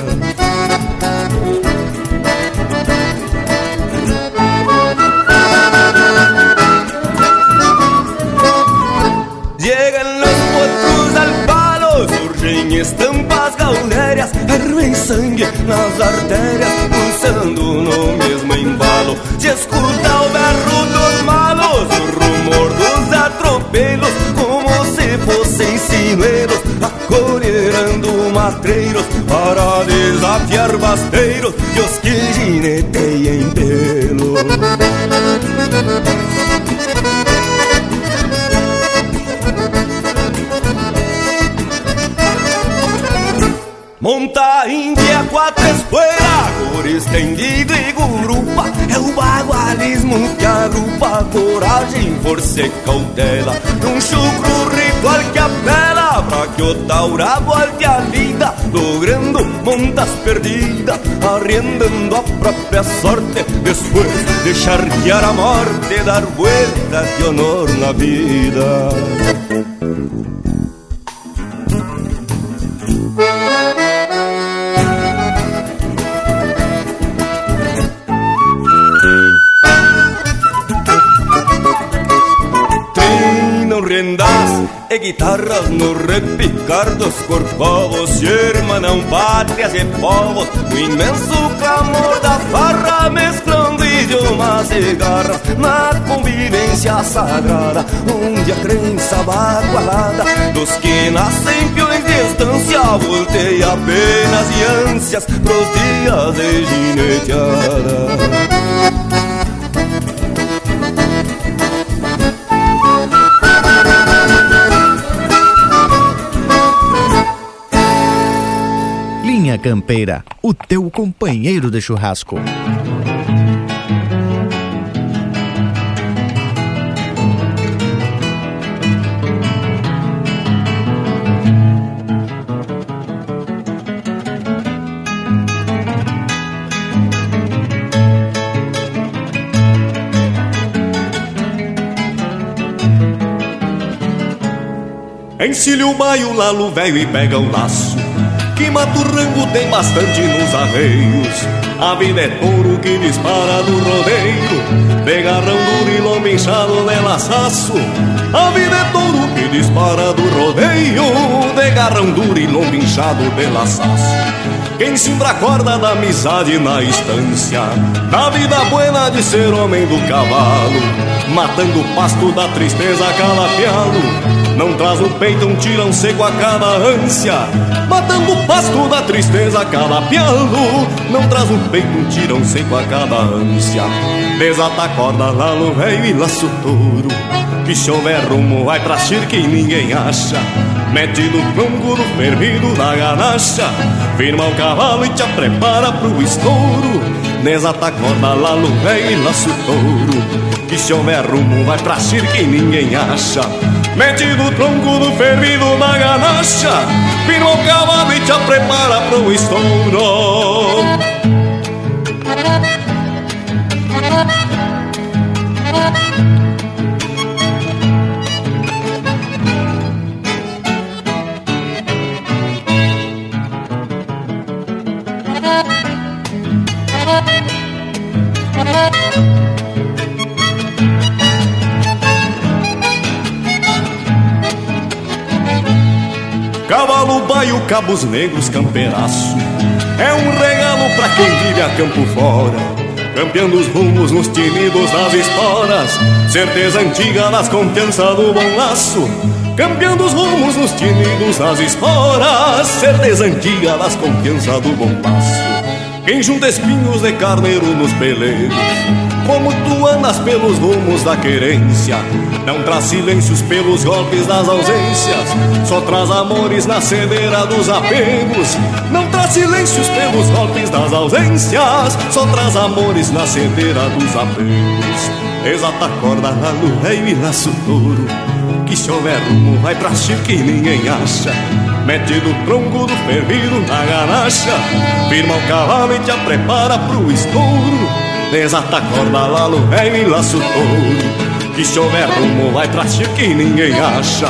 estampas gaulérias Ervem sangue nas artérias Pulsando no Matreiros Para desafiar basteiros E os que gineteiem pelo. Monta índia, quatro espuela, cor estendido e gurupa É o bagualismo que agrupa coragem, força e cautela. Num chucro ritual que apela pra que o taura volte a vida Logrando montas perdidas, arrendando a própria sorte Depois de charquear a morte, dar vuelta de honor na vida guitarras no repicar dos corcovos Se hermanam pátrias e povos No imenso clamor da farra Mesclando idiomas e garras Na convivência sagrada Onde a crença bagualada Dos que nascem peões de estância Volteia penas e ânsias Pros dias de gineteada Campeira, o teu companheiro de churrasco. Encilha o baio, lalo velho e pega o laço que mata o rango tem bastante nos arreios. A vida é touro que dispara do rodeio, de garrão duro e lombo inchado de laçaço. A vida é touro que dispara do rodeio, de garrão duro e lombo inchado de laçaço. Quem cimbra a corda da amizade na estância, da vida buena de ser homem do cavalo, matando o pasto da tristeza calafiado não traz no peito um tirão seco a cada ânsia Matando o pasto da tristeza pialo Não traz no peito um tirão seco a cada ânsia. Desata a corda lá no velho e laço touro Que se houver rumo vai pra circa e ninguém acha. Mete no tronco no fervido da ganacha. Firma o cavalo e te prepara pro estouro. Desata a corda lá no e laço touro. Que se houver rumo vai pra circa e ninguém acha. Mete no tronco do fervido da ganacha. Vira o cavalo e te prepara pro estouro cabos negros, campeiraço É um regalo pra quem vive a campo fora campeando os rumos nos tinidos das esporas, certeza antiga das confiança do bom laço, campeando os rumos nos tinidos das esporas, certeza antiga das confiança do bom laço. Quem junta espinhos de carneiro nos peleiros como tu andas pelos rumos da querência. Não traz silêncios pelos golpes das ausências Só traz amores na cedeira dos apegos. Não traz silêncios pelos golpes das ausências Só traz amores na cedeira dos apegos. Exata corda lá no rei e laço touro. Que se houver rumo vai pra chique que ninguém acha. Mete no tronco do fervido na ganacha. Firma o cavalo e te prepara pro estouro Desata a corda lá no velho e laço todo. Que se houver rumo vai pra que ninguém acha.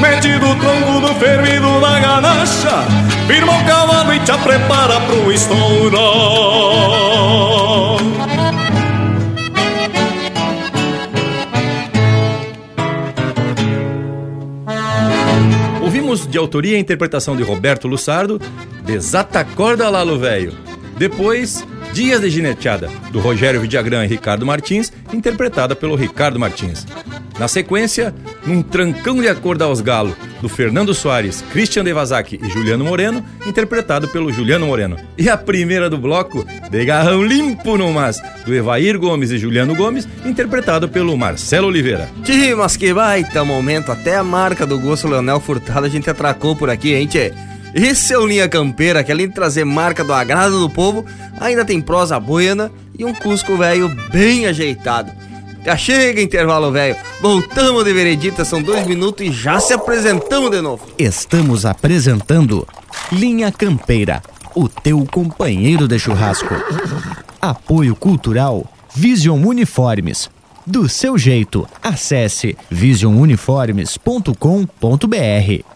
Metido o tronco do fervido na ganacha. Firma o cavalo e te prepara pro estouro. Ouvimos de autoria e interpretação de Roberto Lussardo Desata a corda lá no velho. Depois, Dias de Gineteada, do Rogério Vidagrã e Ricardo Martins, interpretada pelo Ricardo Martins. Na sequência, Num Trancão de Acorda aos Galo, do Fernando Soares, Christian Devazak e Juliano Moreno, interpretado pelo Juliano Moreno. E a primeira do bloco, De Garrão Limpo no Mas, do Evair Gomes e Juliano Gomes, interpretado pelo Marcelo Oliveira. Tchê, mas que baita momento, até a marca do gosto Leonel Furtado a gente atracou por aqui, hein, tchê? Esse é o Linha Campeira, que além de trazer marca do agrado do povo, ainda tem prosa buena e um Cusco velho bem ajeitado. Já chega intervalo velho, voltamos de veredita, são dois minutos e já se apresentamos de novo. Estamos apresentando Linha Campeira, o teu companheiro de churrasco. Apoio Cultural Vision Uniformes. Do seu jeito, acesse visionuniformes.com.br.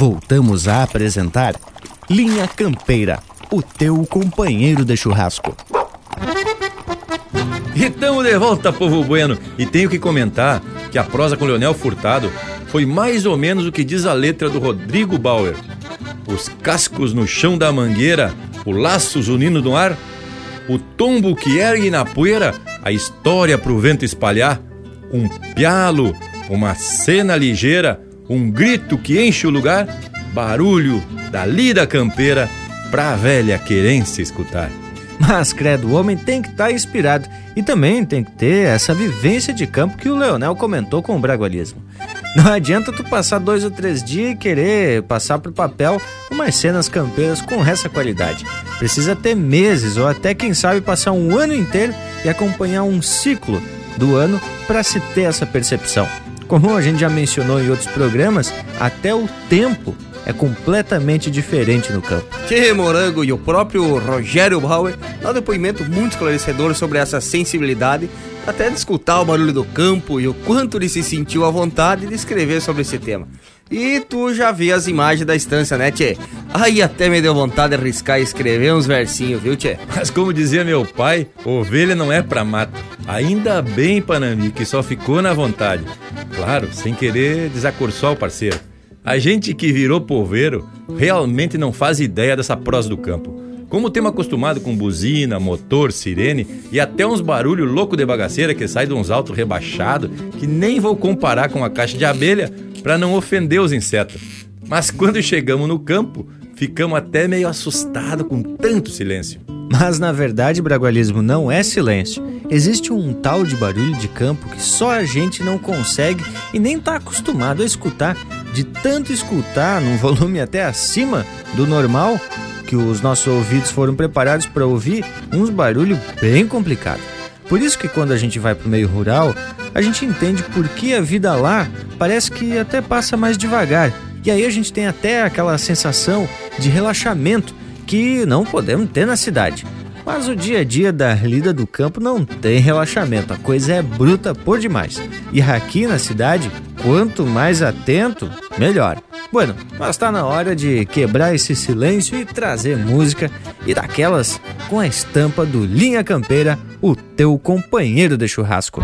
Voltamos a apresentar Linha Campeira, o teu companheiro de churrasco. E estamos de volta, povo bueno, e tenho que comentar que a prosa com Leonel Furtado foi mais ou menos o que diz a letra do Rodrigo Bauer. Os cascos no chão da mangueira, o laço zunindo no ar, o tombo que ergue na poeira, a história pro vento espalhar, um pialo, uma cena ligeira, um grito que enche o lugar, barulho da lida campeira pra velha querência escutar. Mas, credo, o homem tem que estar tá inspirado e também tem que ter essa vivência de campo que o Leonel comentou com o bragualismo. Não adianta tu passar dois ou três dias e querer passar pro papel umas cenas campeiras com essa qualidade. Precisa ter meses ou até, quem sabe, passar um ano inteiro e acompanhar um ciclo do ano para se ter essa percepção. Como a gente já mencionou em outros programas, até o tempo é completamente diferente no campo. Tchê Morango e o próprio Rogério Bauer dá um depoimento muito esclarecedor sobre essa sensibilidade, até de escutar o barulho do campo e o quanto ele se sentiu à vontade de escrever sobre esse tema. E tu já viu as imagens da estância, né, Tchê? Aí até me deu vontade de arriscar e escrever uns versinhos, viu, Tchê? Mas como dizia meu pai, ovelha não é pra mato. Ainda bem, Panami, que só ficou na vontade. Claro, sem querer desacorçar o parceiro. A gente que virou poveiro realmente não faz ideia dessa prosa do campo. Como temos acostumado com buzina, motor, sirene e até uns barulhos louco de bagaceira que sai de uns altos rebaixados, que nem vou comparar com a caixa de abelha para não ofender os insetos. Mas quando chegamos no campo, ficamos até meio assustados com tanto silêncio. Mas na verdade, bragualismo não é silêncio. Existe um tal de barulho de campo que só a gente não consegue e nem está acostumado a escutar. De tanto escutar num (laughs) volume até acima do normal, que os nossos ouvidos foram preparados para ouvir uns barulhos bem complicados. Por isso que quando a gente vai para o meio rural, a gente entende por que a vida lá parece que até passa mais devagar. E aí a gente tem até aquela sensação de relaxamento que não podemos ter na cidade. Mas o dia a dia da lida do campo não tem relaxamento, a coisa é bruta por demais. E aqui na cidade, quanto mais atento, melhor. Bueno, mas está na hora de quebrar esse silêncio e trazer música e daquelas com a estampa do Linha Campeira, o teu companheiro de churrasco.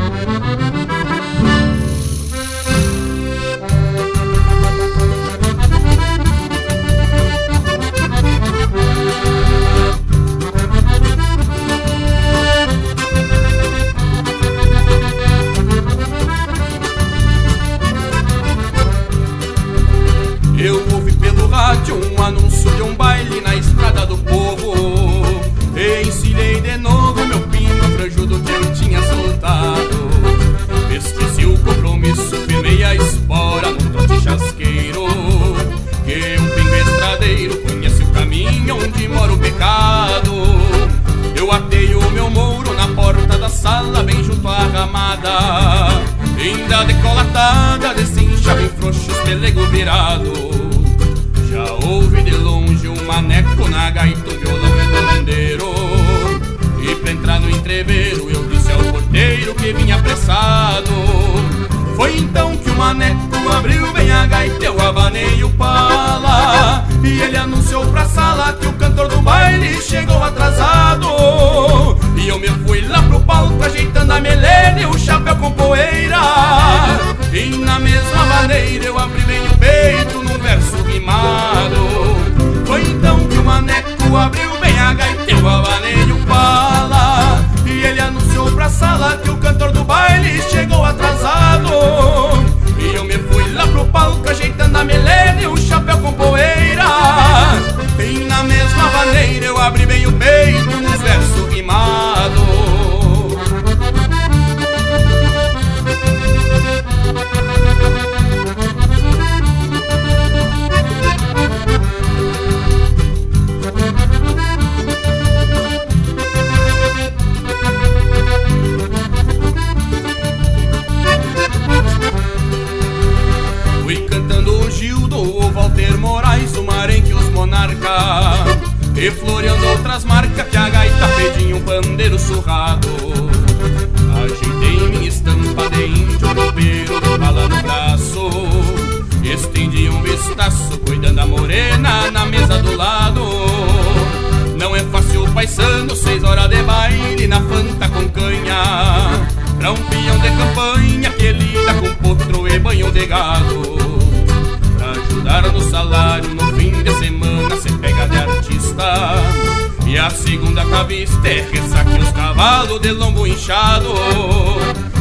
a segunda cabeça é terça que os cavalos de lombo inchado.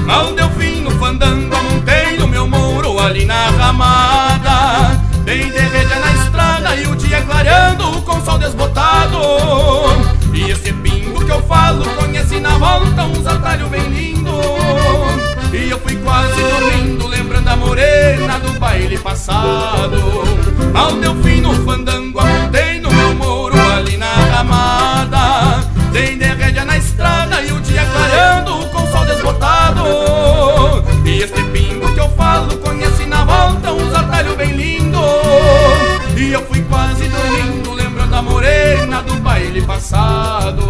Mal deu fim no fandango, montei no meu muro ali na ramada. Dei derrete na estrada e o dia clareando com sol desbotado. E esse pingo que eu falo conheci na volta uns atalhos bem lindo. E eu fui quase dormindo, lembrando a morena do baile passado. Mal deu fim no fandango, montei no meu muro. dia eu fui quase dormindo, lembrando a morena do baile passado.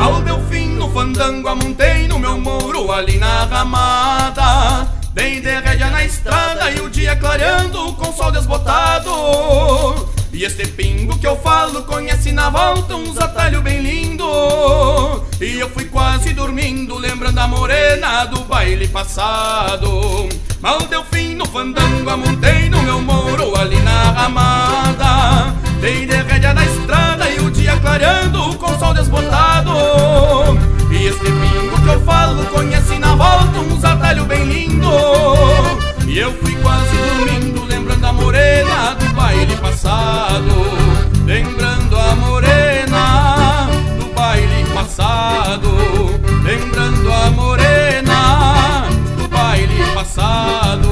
Ao meu fim no fandango amontei ali na ramada. Bem de rédea na estrada e o dia clareando com sol desbotado. E este pingo que eu falo conhece na volta uns atalhos bem lindo. E eu fui quase dormindo, lembrando a morena do baile passado. Mal deu fim no fandango, amontei no meu moro ali na ramada. Dei de rédea na estrada e o dia clareando com sol desbotado. E este pingo que eu falo conhece na volta uns atalhos bem lindo. E eu fui quase dormindo lembrando a morena do baile passado. Lembrando a morena do baile passado. Lembrando a morena do baile passado.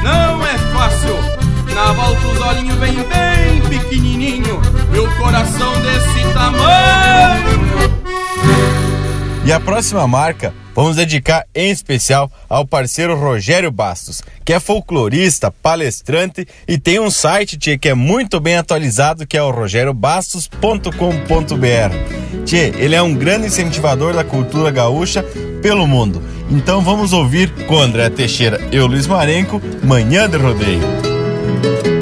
Não é fácil. Na volta os olhinhos vem bem pequenininho. Meu coração desse tamanho. E a próxima marca vamos dedicar em especial ao parceiro Rogério Bastos, que é folclorista, palestrante e tem um site tchê, que é muito bem atualizado, que é o rogeriobastos.com.br. Tchê, ele é um grande incentivador da cultura gaúcha pelo mundo. Então vamos ouvir com André Teixeira e o Luiz Marenco, Manhã de Rodeio.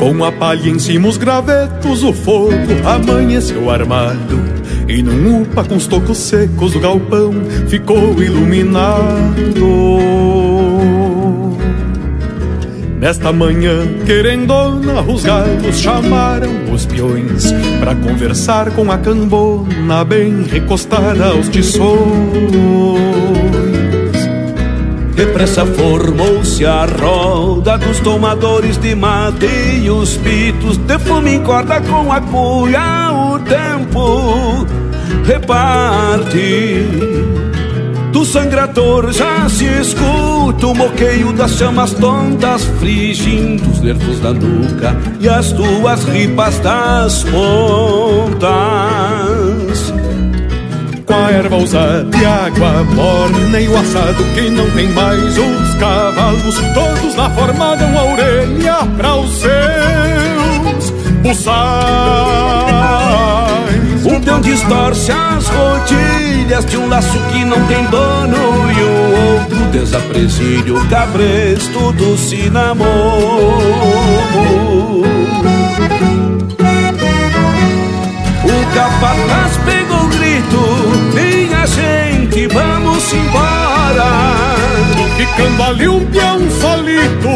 Com a palha em cima os gravetos, o fogo amanheceu armado e num upa com os tocos secos do galpão ficou iluminado. Nesta manhã, querendona, os galos chamaram os peões para conversar com a cambona bem recostada aos tições. Depressa formou-se a roda dos tomadores de mate e os pitos de fumo encorda com a cuia o tempo reparte. Do sangrador já se escuta o moqueio das chamas tontas frigindo os nervos da nuca e as tuas ripas das pontas com a erva usada e água morna e o assado que não tem mais os cavalos todos lá formaram a orelha para os seus buçais. Um peão distorce as rodilhas de um laço que não tem dono e o outro desapresilha o cabresto do cinamomo. O capataz pegou minha gente, vamos embora. Ficando ali um peão solito,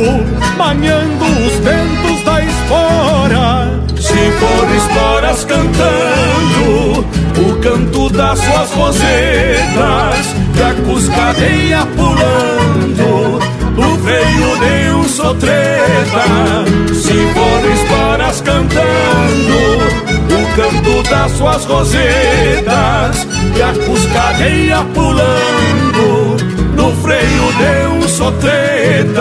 manhando os ventos da espora. Se for esporas cantando, o canto das suas rosetas, a cuscadeia pulando, o veio de um sotreta. Se for esporas cantando, canto das suas rosetas e a cuscadeia pulando no freio de um sotreta.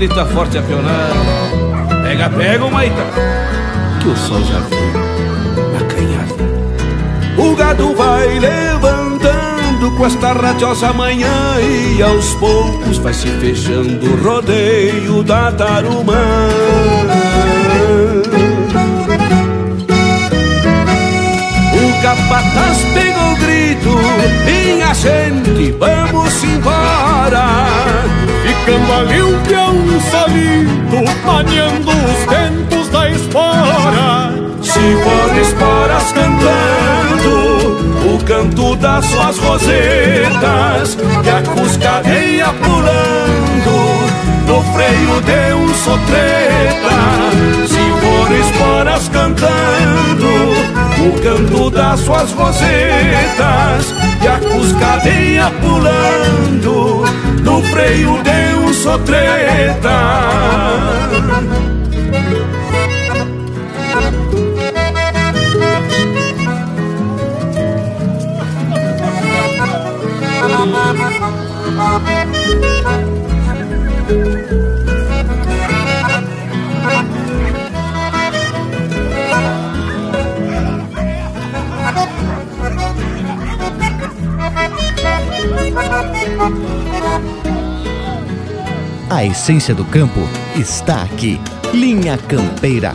Grita forte a pionada. Pega, pega o maita. Que o sol já foi acanhado. O gado vai levantando com esta radiosa manhã e aos poucos vai se fechando o rodeio da tarumã. O capataz pegou o grito, minha gente, vamos embora. Ficando ali um peão solito, maniando os ventos da espora. Se for esporas cantando, o canto das suas rosetas, e a cuscadeia pulando, no freio de um sotreta. Se for esporas cantando, o canto das suas rosetas, e a cuscadeia pulando, no freio de um sotreta. (laughs) A essência do campo está aqui. Linha Campeira.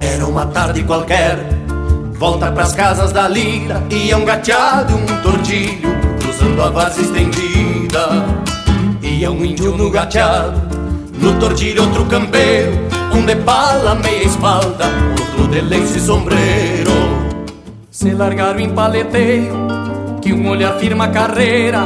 Era uma tarde qualquer, volta pras casas da lira, e é um gateado um tordilho, cruzando a base estendida é um índio no gateado, no tordilho outro campeiro, um de pala, meia espalda, outro de lenço e sombreiro. Se largaram em paleteio, que um olhar firma carreira,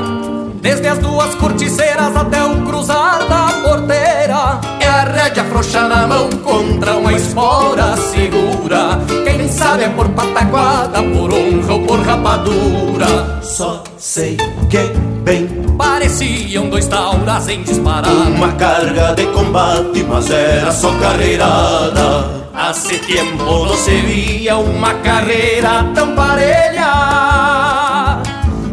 desde as duas corticeiras até o cruzar da porteira. É a rédea afrouxa na mão contra uma espora segura. Quem sabe é por pataquada, por honra ou por rapadura. Só sei que bem pareciam dois tauras em disparar. Uma carga de combate, mas era só carreirada. Hace tiempo no se via uma carreira tão parelha.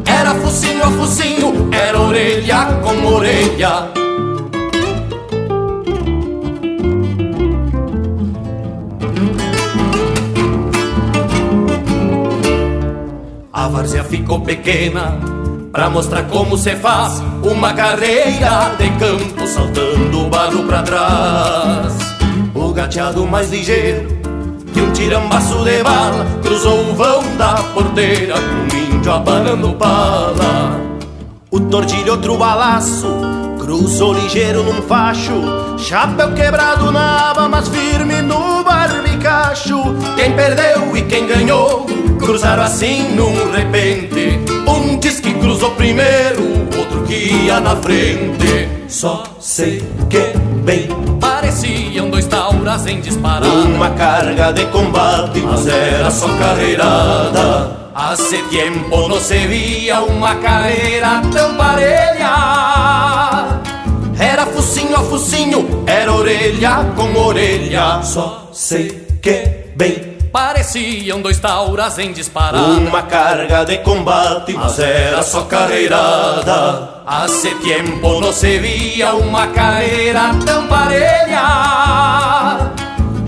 Era focinho a focinho, era orelha com orelha. A várzea ficou pequena pra mostrar como se faz uma carreira de campo saltando o barro pra trás. O gateado mais ligeiro que um tirambaço de bala cruzou o vão da porteira com um índio abanando pala. O tordilho outro balaço cruzou ligeiro num facho, chapéu quebrado na aba, mas firme no barbicacho. Quem perdeu e quem ganhou cruzaram assim num repente. Um diz que cruzou primeiro, outro que ia na frente. Só sei que bem pareciam dois tauras em disparada. Uma carga de combate, mas era só carreirada. Hace tiempo no se via uma carreira tão parelha. Era focinho a focinho, era orelha com orelha. Só sei que bem pareciam dois tauras em disparada. Uma carga de combate, mas era só carreirada. Hace tiempo no se via uma carreira tão parelha.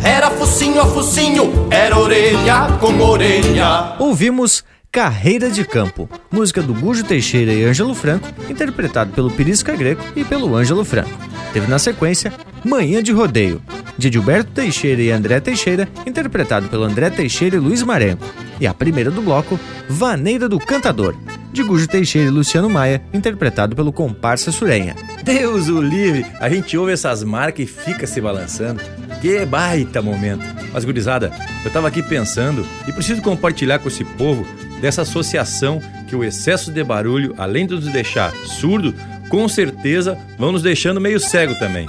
Era focinho a focinho, era orelha com orelha. Ouvimos Carreira de Campo, música do Gujo Teixeira e Ângelo Franco, interpretado pelo Pirisca Greco e pelo Ângelo Franco. Teve na sequência Manhã de Rodeio, de Gilberto Teixeira e André Teixeira, interpretado pelo André Teixeira e Luiz Marenco. E a primeira do bloco, Vaneira do Cantador, de Gujo Teixeira e Luciano Maia, interpretado pelo Comparsa Surenha. Deus o livre! A gente ouve essas marcas e fica se balançando. Que baita momento! Mas, gurizada, eu tava aqui pensando e preciso compartilhar com esse povo dessa associação que o excesso de barulho, além de nos deixar surdo, com certeza vão nos deixando meio cego também.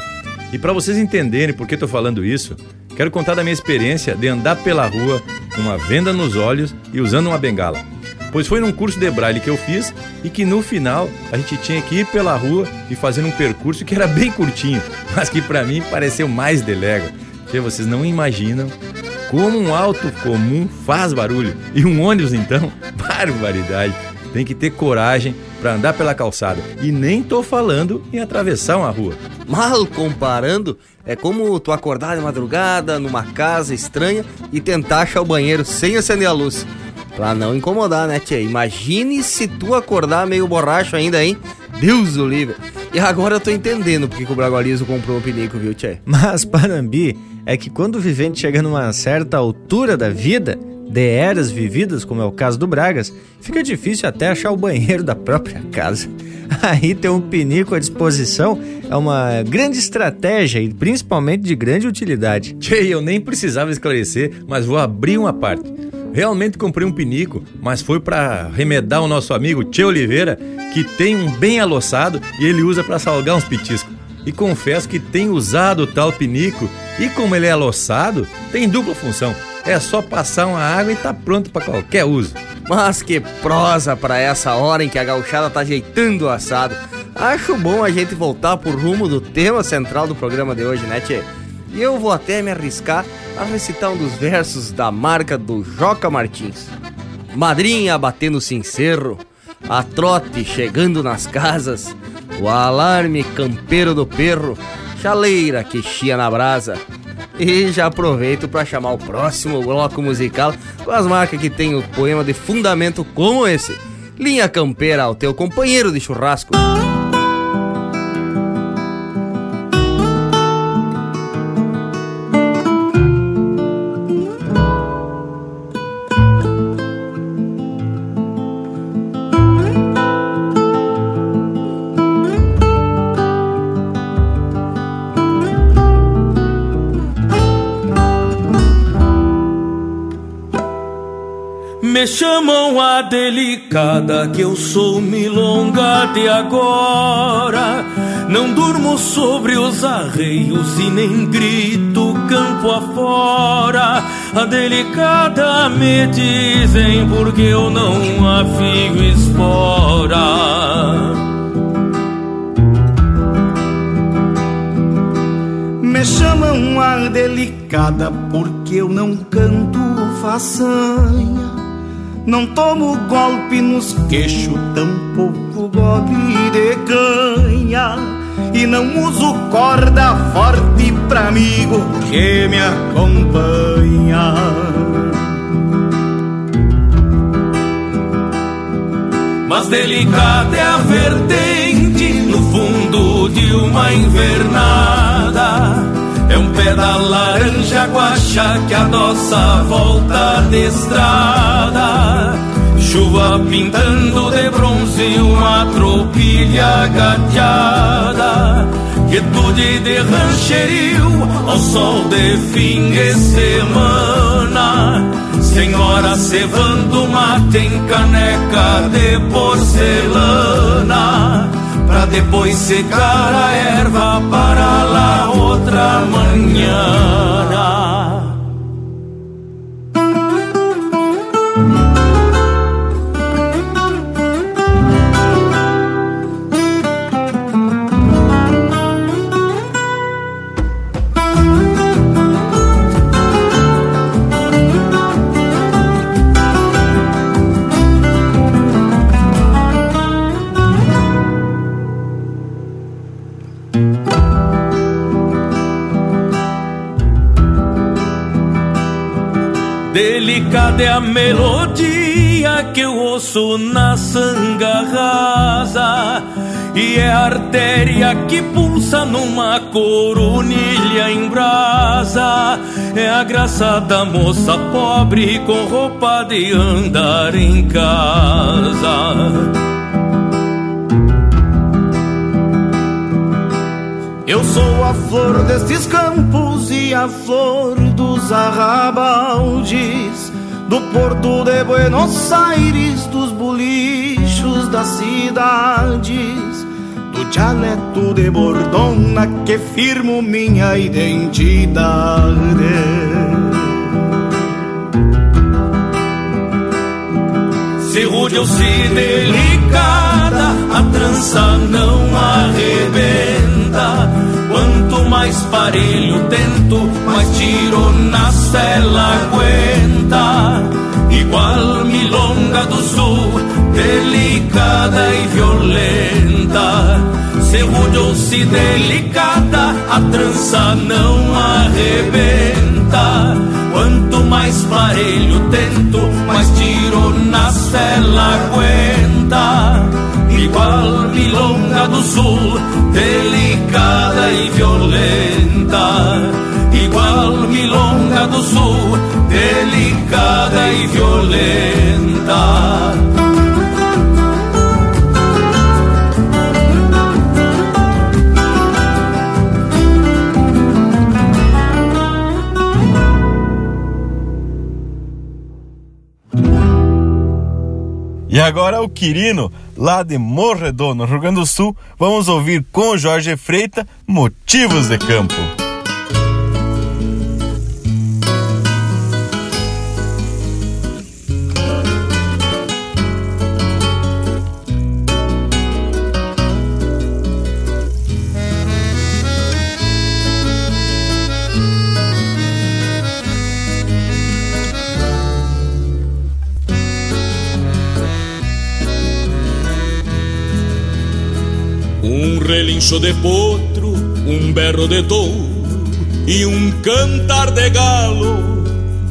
E para vocês entenderem por que estou falando isso, quero contar da minha experiência de andar pela rua com uma venda nos olhos e usando uma bengala. Pois foi num curso de braille que eu fiz e que no final a gente tinha que ir pela rua e fazer um percurso que era bem curtinho, (laughs) mas que para mim pareceu mais delego. Porque vocês não imaginam como um auto comum faz barulho. E um ônibus, então, (laughs) barbaridade. Tem que ter coragem para andar pela calçada. E nem tô falando em atravessar uma rua. Mal comparando, é como tu acordar de madrugada numa casa estranha e tentar achar o banheiro sem acender a luz. Pra não incomodar, né, tia? Imagine se tu acordar meio borracho ainda, hein? Deus o livre. E agora eu tô entendendo porque que o Bragualizo comprou o pinico, viu, tia? Mas, Parambi, é que quando o vivente chega numa certa altura da vida, de eras vividas, como é o caso do Bragas, fica difícil até achar o banheiro da própria casa. (laughs) Aí ter um pinico à disposição é uma grande estratégia e principalmente de grande utilidade. Tchê, eu nem precisava esclarecer, mas vou abrir uma parte. Realmente comprei um pinico, mas foi para remedar o nosso amigo Tchê Oliveira, que tem um bem aloçado e ele usa para salgar uns petiscos. E confesso que tem usado o tal pinico e como ele é aloçado, tem dupla função. É só passar uma água e tá pronto para qualquer uso. Mas que prosa para essa hora em que a gauchada tá ajeitando o assado. Acho bom a gente voltar pro rumo do tema central do programa de hoje, né, Tchê? E eu vou até me arriscar a recitar um dos versos da marca do Joca Martins. Madrinha batendo sincero, a trote chegando nas casas, o alarme campeiro do perro, chaleira que chia na brasa. E já aproveito para chamar o próximo bloco musical com as marcas que tem o poema de fundamento como esse. Linha Campeira ao teu companheiro de churrasco. A delicada que eu sou milonga de agora. Não durmo sobre os arreios e nem grito campo afora. A delicada me dizem porque eu não afio espora. Me chamam a delicada porque eu não canto façanha. Não tomo golpe nos queixos, tampouco golpe de canha. E não uso corda forte pra amigo que me acompanha. Mas delicada é a vertente no fundo de uma invernada. Um pé da laranja guacha que a volta de estrada. Chuva pintando de bronze uma tropilha gateada. Quietude de rancherio ao sol de fim de semana. Senhora cevando mate em caneca de porcelana depois secar a erva para lá outra manhã é a melodia que eu ouço na sanga rasa E é a artéria que pulsa numa coronilha em brasa. É a graça da moça pobre com roupa de andar em casa. Eu sou a flor destes campos e a flor dos arrabaldes, do porto de Buenos Aires, dos bolichos das cidades, do dialeto de Bordona que firmo minha identidade. Se rude ou se delicada, a trança não arrebenta. Quanto mais parelho tento, mais tiro na cela aguenta. Igual milonga do sul, delicada e violenta. Se rude ou se delicada, a trança não arrebenta. Quanto mais parelho tento, mais tiro na cela aguenta. Igual milonga do sul, delicada e violenta. Igual milonga do sul, delicada e violenta. E agora o Quirino, lá de Morredor, no Rio Grande do Sul, vamos ouvir com Jorge Freita Motivos de Campo. Relincho de potro, um berro de touro e um cantar de galo,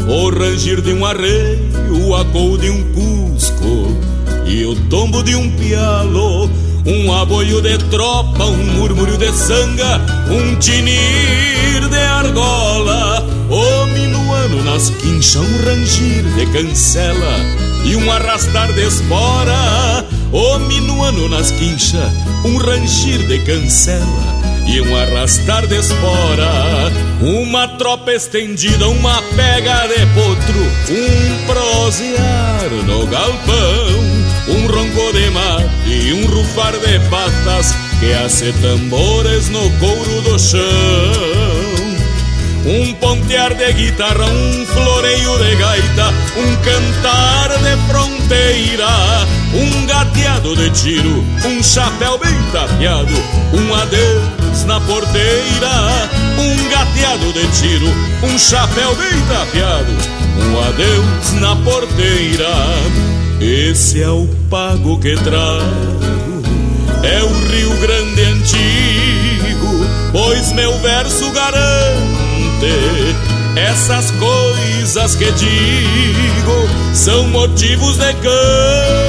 o rangir de um arreio, o acou de um cusco e o tombo de um pialo, um aboio de tropa, um murmúrio de sanga, um tinir de argola, o minuano nas quinchas, um rangir de cancela e um arrastar de espora, o minuano nas quinchas, um rangir de cancela e um arrastar de espora. Uma tropa estendida, uma pega de potro, um prosear no galpão, um ronco de mate e um rufar de patas que hace tambores no couro do chão. Um pontear de guitarra, um floreio de gaita, gateado de tiro, um chapéu bem tapeado, um adeus na porteira, um gateado de tiro, um chapéu bem tapeado, um adeus na porteira. Esse é o pago que trago, é o Rio Grande antigo, pois meu verso garante essas coisas que digo são motivos de que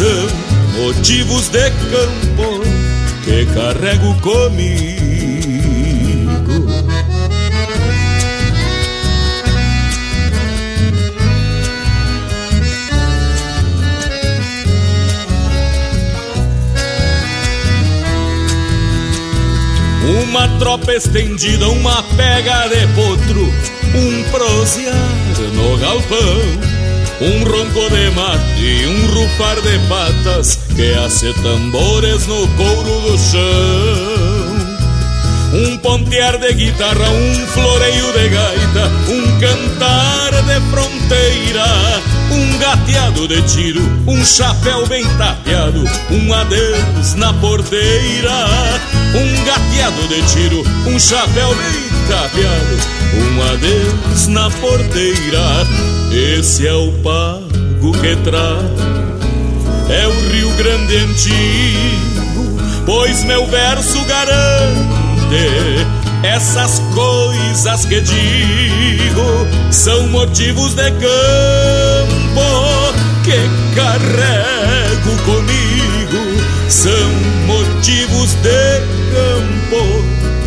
Motivos de campo que carrego comigo. Uma tropa estendida, uma pega de potro, um prosear no galpão. Um ronco de mate e um rufar de patas que hace tambores no couro do chão. Um pontear de guitarra, um floreio de gaita, um cantar de fronteira, um gateado de tiro, um chapéu bem tapeado, um adeus na porteira, um gateado de tiro, um chapéu bem um adeus na porteira. Esse é o pago que traz, é o Rio Grande antigo, pois meu verso garante essas coisas que digo são motivos de campo que carrego comigo. São motivos de campo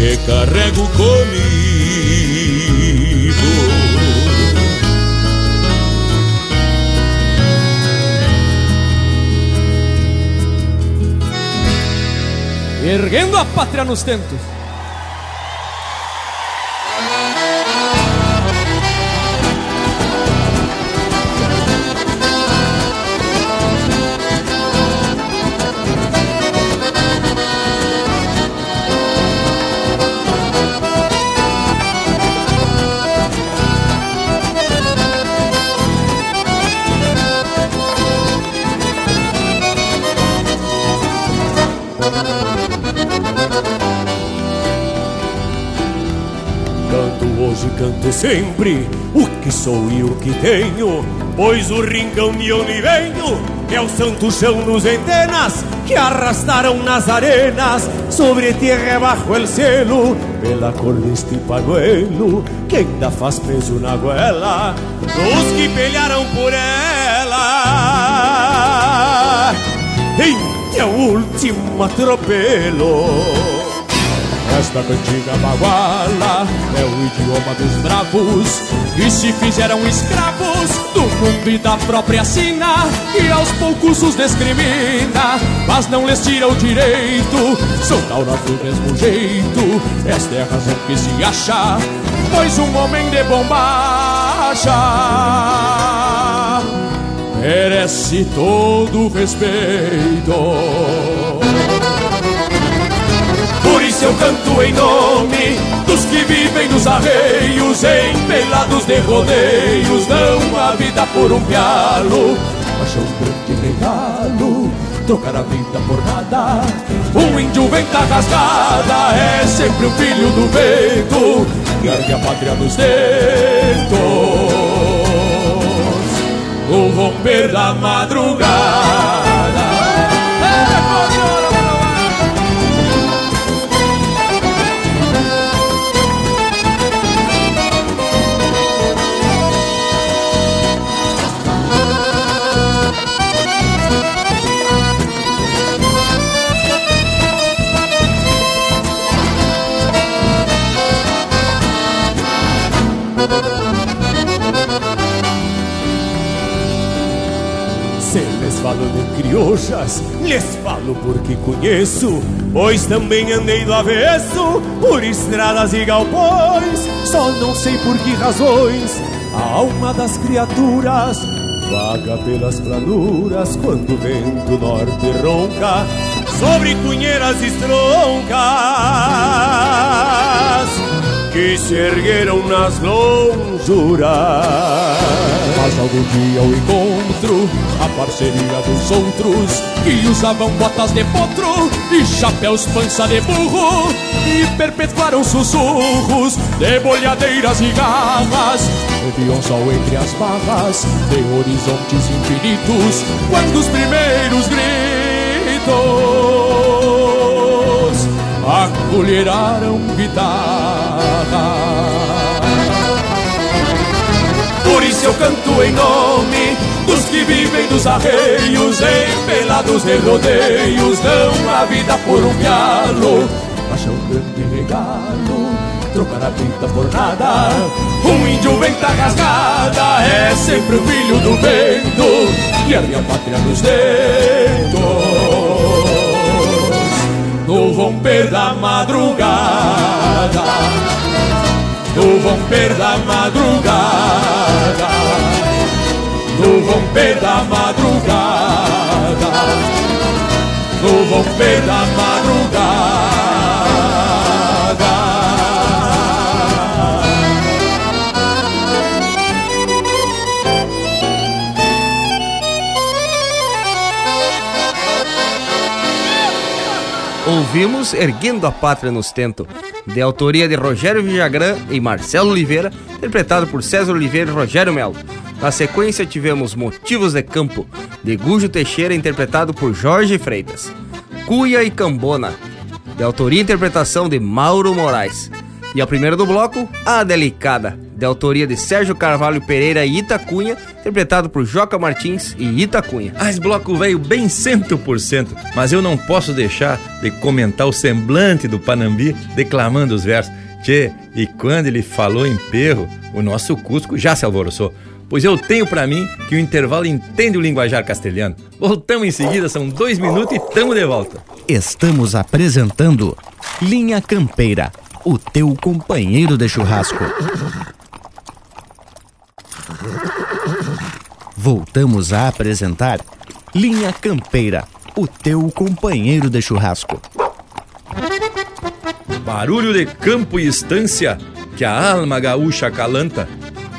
Que carrego comigo. erguendo a pátria nos tentos. Sempre o que sou e o que tenho, pois o rincão de onde venho é o santo chão nos entenas que arrastaram nas arenas sobre terra bajo el cielo, pela cor deste paguelo que ainda faz preso na goela os que pelearam por ela. Em teu último atropelo. Esta cantiga baguala é o idioma dos bravos Que se fizeram escravos do mundo e da própria sina E aos poucos os discrimina Mas não lhes tira o direito São tauras do mesmo jeito Esta é a razão que se acha Pois um homem de bombacha merece todo o respeito. Isso eu canto em nome dos que vivem nos arreios, empelados de rodeios, dão a vida por um pialo. Achou um grande regalo, trocar a vida por nada. Um índio venta rasgada, é sempre um filho do vento, que ergue a pátria nos dedos. No romper da madrugada. Lhes falo porque conheço, pois também andei do avesso por estradas e galpões. Só não sei por que razões a alma das criaturas vaga pelas planuras quando o vento norte ronca sobre cunheiras estroncas que se ergueram nas lonjuras. Mas algum dia eu encontro a parceria dos outros que usavam botas de potro e chapéus pança de burro e perpetuaram sussurros de bolhadeiras e garras. Viviam sol entre as barras de horizontes infinitos quando os primeiros gritos acolheraram guitarra. Por isso eu canto em nome dos que vivem dos arreios, empelados de rodeios, dão a vida por um pialo, acham um grande regalo, trocar a vida por nada. Um índio venta rasgada, é sempre o filho do vento, que a minha pátria nos dedos no romper da madrugada, no romper da madrugada, no romper da madrugada, no romper da madrugada. Ouvimos Erguendo a Pátria no Stento, de autoria de Rogério Villagrán e Marcelo Oliveira, interpretado por César Oliveira e Rogério Melo. Na sequência tivemos Motivos de Campo, de Gujo Teixeira, interpretado por Jorge Freitas. Cuia e Cambona, de autoria e interpretação de Mauro Moraes. E a primeira do bloco, A Delicada, de autoria de Sérgio Carvalho Pereira e Itacunha, interpretado por Joca Martins e Itacunha. Ah, esse bloco veio bem 100%, mas eu não posso deixar de comentar o semblante do Panambi declamando os versos. Tchê, e quando ele falou em perro, o nosso Cusco já se alvoroçou. Pois eu tenho para mim que o intervalo entende o linguajar castelhano. Voltamos em seguida, são dois minutos e tamo de volta. Estamos apresentando Linha Campeira, o teu companheiro de churrasco. Voltamos a apresentar Linha Campeira, o teu companheiro de churrasco. Barulho de campo e estância que a alma gaúcha calanta.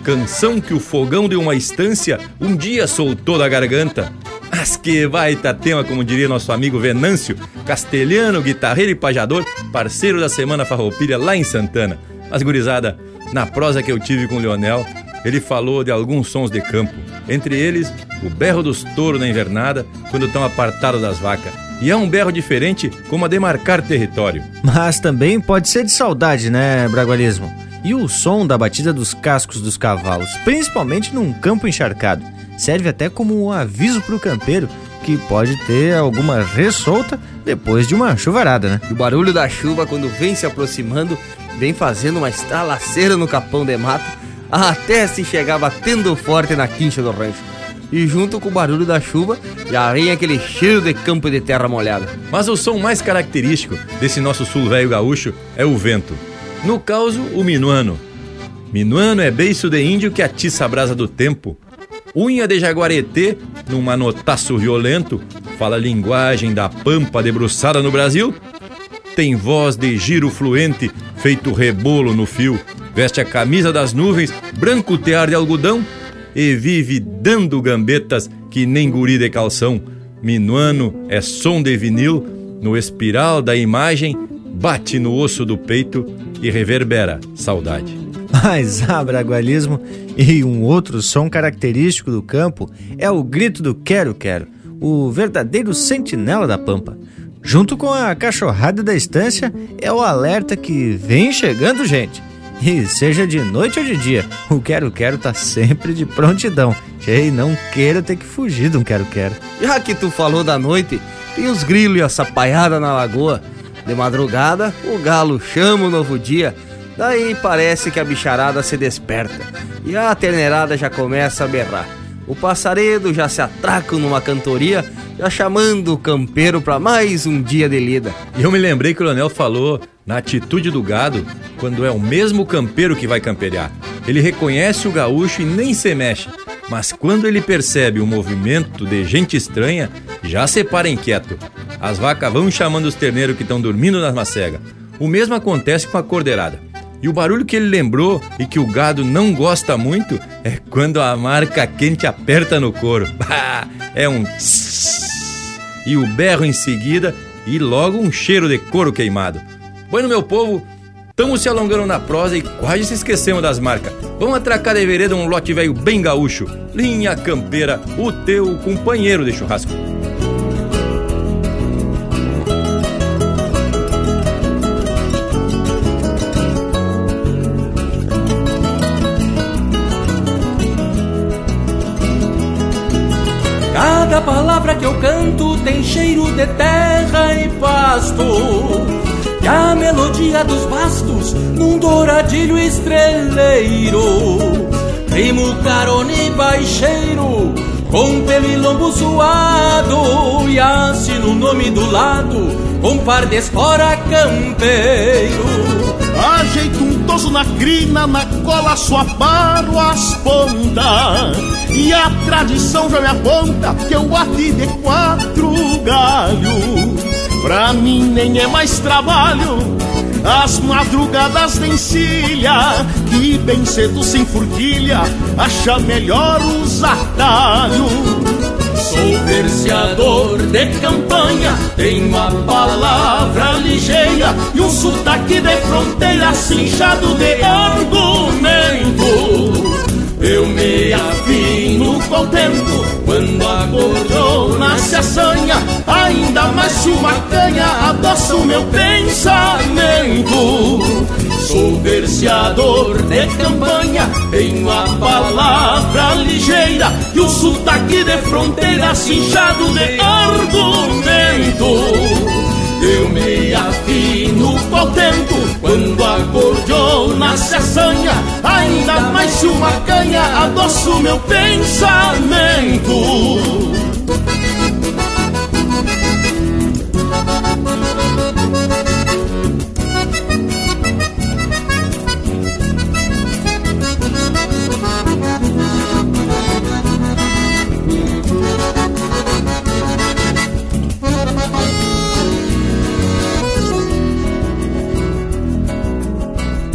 Canção que o fogão de uma estância um dia soltou da garganta. Mas que baita tema, como diria nosso amigo Venâncio, castelhano, guitarreiro e pajador, parceiro da Semana Farroupilha lá em Santana. Mas, gurizada, na prosa que eu tive com o Leonel, ele falou de alguns sons de campo. Entre eles, o berro dos touros na invernada, quando estão apartados das vacas. E é um berro diferente, como a demarcar território. Mas também pode ser de saudade, né, Bragualismo? E o som da batida dos cascos dos cavalos, principalmente num campo encharcado, serve até como um aviso para o campeiro que pode ter alguma ressolta depois de uma chuvarada, né? E o barulho da chuva, quando vem se aproximando, vem fazendo uma estralaceira no capão de mato, até se chegar batendo forte na quincha do rancho. E junto com o barulho da chuva, já vem aquele cheiro de campo de terra molhada. Mas o som mais característico desse nosso sul velho gaúcho é o vento. No caso, o minuano. Minuano é beiço de índio que atiça a brasa do tempo. Unha de jaguaretê, num manotaço violento, fala linguagem da pampa debruçada no Brasil. Tem voz de giro fluente, feito rebolo no fio. Veste a camisa das nuvens, branco tear de algodão e vive dando gambetas que nem guri de calção. Minuano é som de vinil, no espiral da imagem, bate no osso do peito e reverbera saudade. Mas abragualismo e um outro som característico do campo é o grito do quero-quero, o verdadeiro sentinela da pampa. Junto com a cachorrada da estância, é o alerta que vem chegando gente. E seja de noite ou de dia, o quero-quero tá sempre de prontidão. Ei, não queira ter que fugir de um quero-quero. Já que tu falou da noite, tem os grilos e a sapaiada na lagoa. De madrugada, o galo chama o novo dia. Daí parece que a bicharada se desperta e a terneirada já começa a berrar. O passaredo já se atraca numa cantoria, já chamando o campeiro para mais um dia de lida. E eu me lembrei que o Leonel falou na atitude do gado quando é o mesmo campeiro que vai camperear. Ele reconhece o gaúcho e nem se mexe, mas quando ele percebe o movimento de gente estranha, já se para inquieto. As vacas vão chamando os terneiros que estão dormindo nas macegas. O mesmo acontece com a cordeirada. E o barulho que ele lembrou e que o gado não gosta muito é quando a marca quente aperta no couro. (laughs) é um e o berro em seguida e logo um cheiro de couro queimado. Bueno, meu povo, estamos se alongando na prosa e quase se esquecemos das marcas. Vamos atracar de vereda um lote velho bem gaúcho. Linha Campeira, o teu companheiro de churrasco. Cheiro de terra e pasto. E a melodia dos bastos num douradilho estreleiro. Primo carone baixeiro, com pelo e lombo suado. E assino o nome do lado, com par de espora campeiro. Ajeito um toso na crina, na cola só paro as pontas E a tradição já me aponta que eu ati de quatro galhos. Pra mim nem é mais trabalho as madrugadas de encilha. Que bem cedo sem furquilha Acha melhor os atalhos Sou verseador de campanha, tenho a palavra ligeira e um sotaque de fronteira cinchado de argumento. Eu me afino com o tempo quando a cordona se assanha, ainda mais se uma canha adoça o meu pensamento. Sou verseador de campanha, tenho a palavra ligeira e o sotaque de fronteira cinchado de argumento. Eu me afino com quando a cordiona se assanha, ainda mais se uma canha adoça o meu pensamento.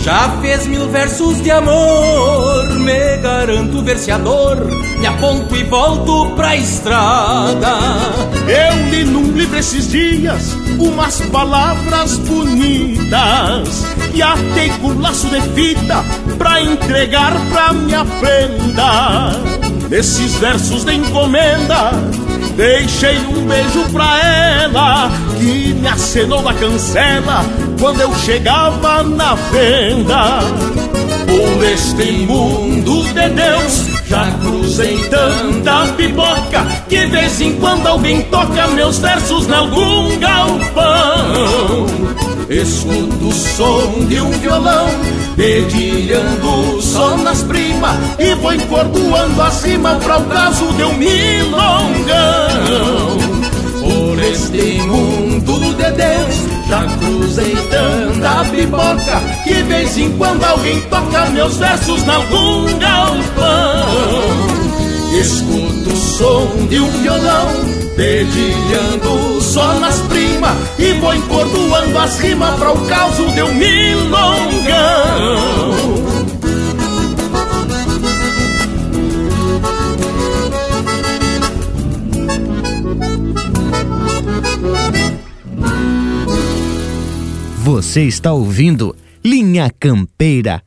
já fez mil versos de amor. Me garanto verseador, me aponto e volto pra estrada. Eu li num livro esses dias umas palavras bonitas e atei com laço de fita pra entregar pra minha prenda. Nesses versos de encomenda, deixei um beijo pra ela que me acenou da cancela quando eu chegava na venda. Por este mundo de Deus, já cruzei tanta pipoca que de vez em quando alguém toca meus versos em algum galpão. Escuto o som de um violão Dedilhando só nas primas E vou encordoando acima Pra o caso de um milongão. Por este mundo de Deus já cruzei tanta pipoca Que vez em quando alguém toca Meus versos na algum galpão Escuto o som de um violão Dedilhando só nas primas E vou encordoando as rimas Para o caos de um milongão Você está ouvindo Linha Campeira.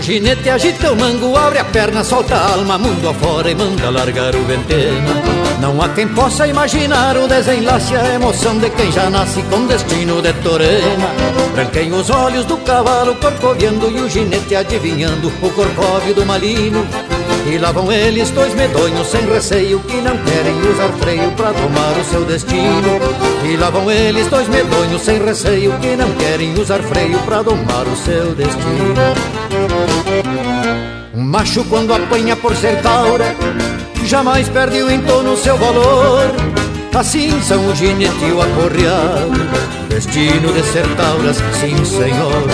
O ginete agita o mango, abre a perna, solta a alma, mundo afora e manda largar o ventena. Não há quem possa imaginar o desenlace, a emoção de quem já nasce com destino de torena. Branquem os olhos do cavalo corcoviando e o ginete adivinhando o corcóvio do malino. E lá vão eles, dois medonhos sem receio, que não querem usar freio para tomar o seu destino. E lá vão eles, dois medonhos sem receio, que não querem usar freio para domar o seu destino. Um macho quando apanha por ser taura Jamais perde o entorno seu valor Assim são o ginete e o acorreado Destino de ser tauras, sim senhor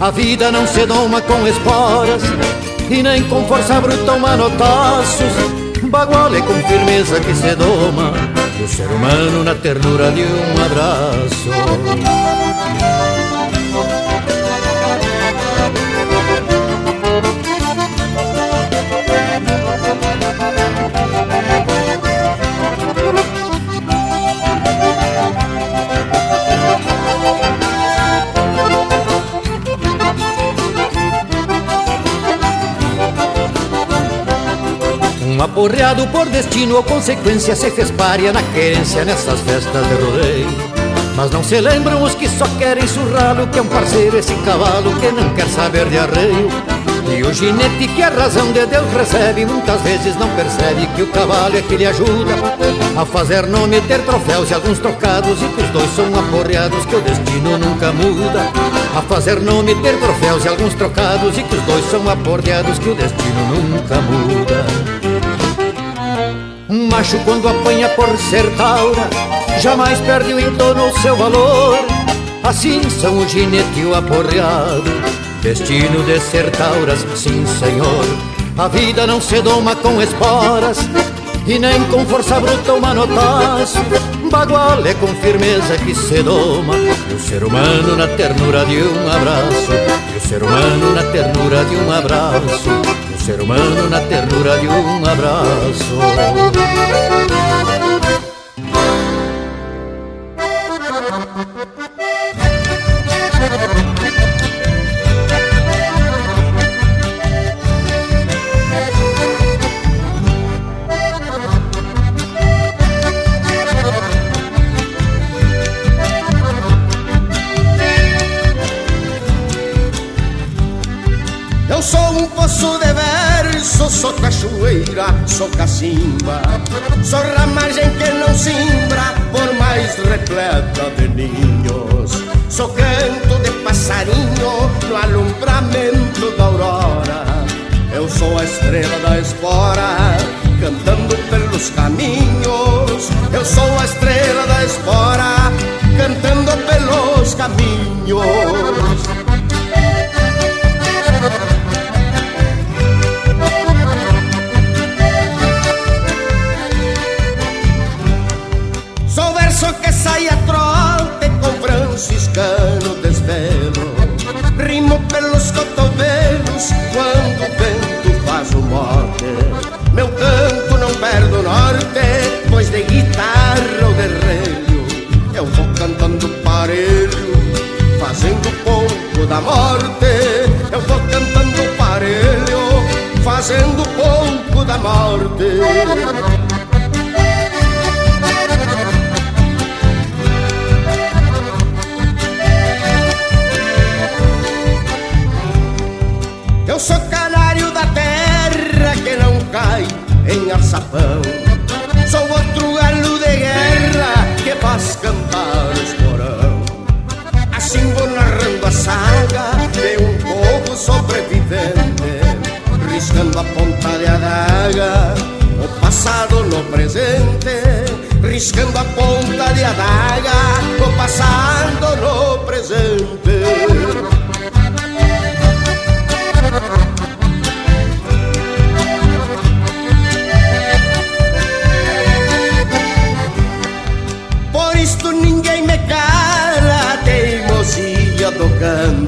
A vida não se doma com esporas E nem com força bruta ou manotaços Bagual é com firmeza que se doma O ser humano na ternura de um abraço aporreado por destino ou consequência se fez párea na querência nessas festas de rodeio. Mas não se lembram os que só querem surrá-lo, que é um parceiro esse cavalo que não quer saber de arreio. E o ginete que a razão de Deus recebe, muitas vezes não percebe que o cavalo é que lhe ajuda a fazer nome, ter troféus e alguns trocados, e que os dois são aporreados, que o destino nunca muda. A fazer nome, ter troféus e alguns trocados, e que os dois são aporreados, que o destino nunca muda. Macho quando apanha por ser taura Jamais perde o entorno o seu valor. Assim são o ginete e o aporreado Destino de ser tauras, sim senhor. A vida não se doma com esporas E nem com força bruta ou manotaço Bagual é com firmeza que se doma O ser humano na ternura de um abraço. E o ser humano na ternura de um abraço ser humano na ternura de um abraço. Sou cacimba. Sou ramagem que não simbra, por mais repleta de ninhos. Sou canto de passarinho no alumbramento da aurora. Eu sou a estrela da espora, cantando pelos caminhos. Eu sou a estrela da espora, cantando pelos caminhos Eu vou cantando parelho, fazendo pouco da morte Eu vou cantando parelho, fazendo pouco da morte. Eu sou canário da terra que não cai em alçapão. Riscando a ponta de adaga, o passado no presente, riscando a ponta de adaga, o passado no presente. Por isto ninguém me cala teimosia do canto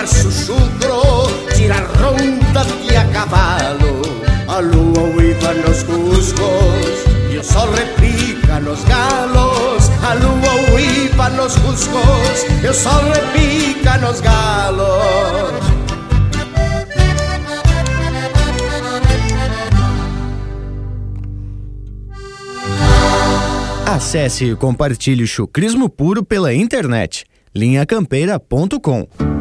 donde meu verso chucro tira ronda de a cavalo. A lua uiva nos cuscos e o sol repica nos galos. A lua uiva nos cuscos e o sol repica nos galos. Acesse e compartilhe o chucrismo puro pela internet. linhacampeira.com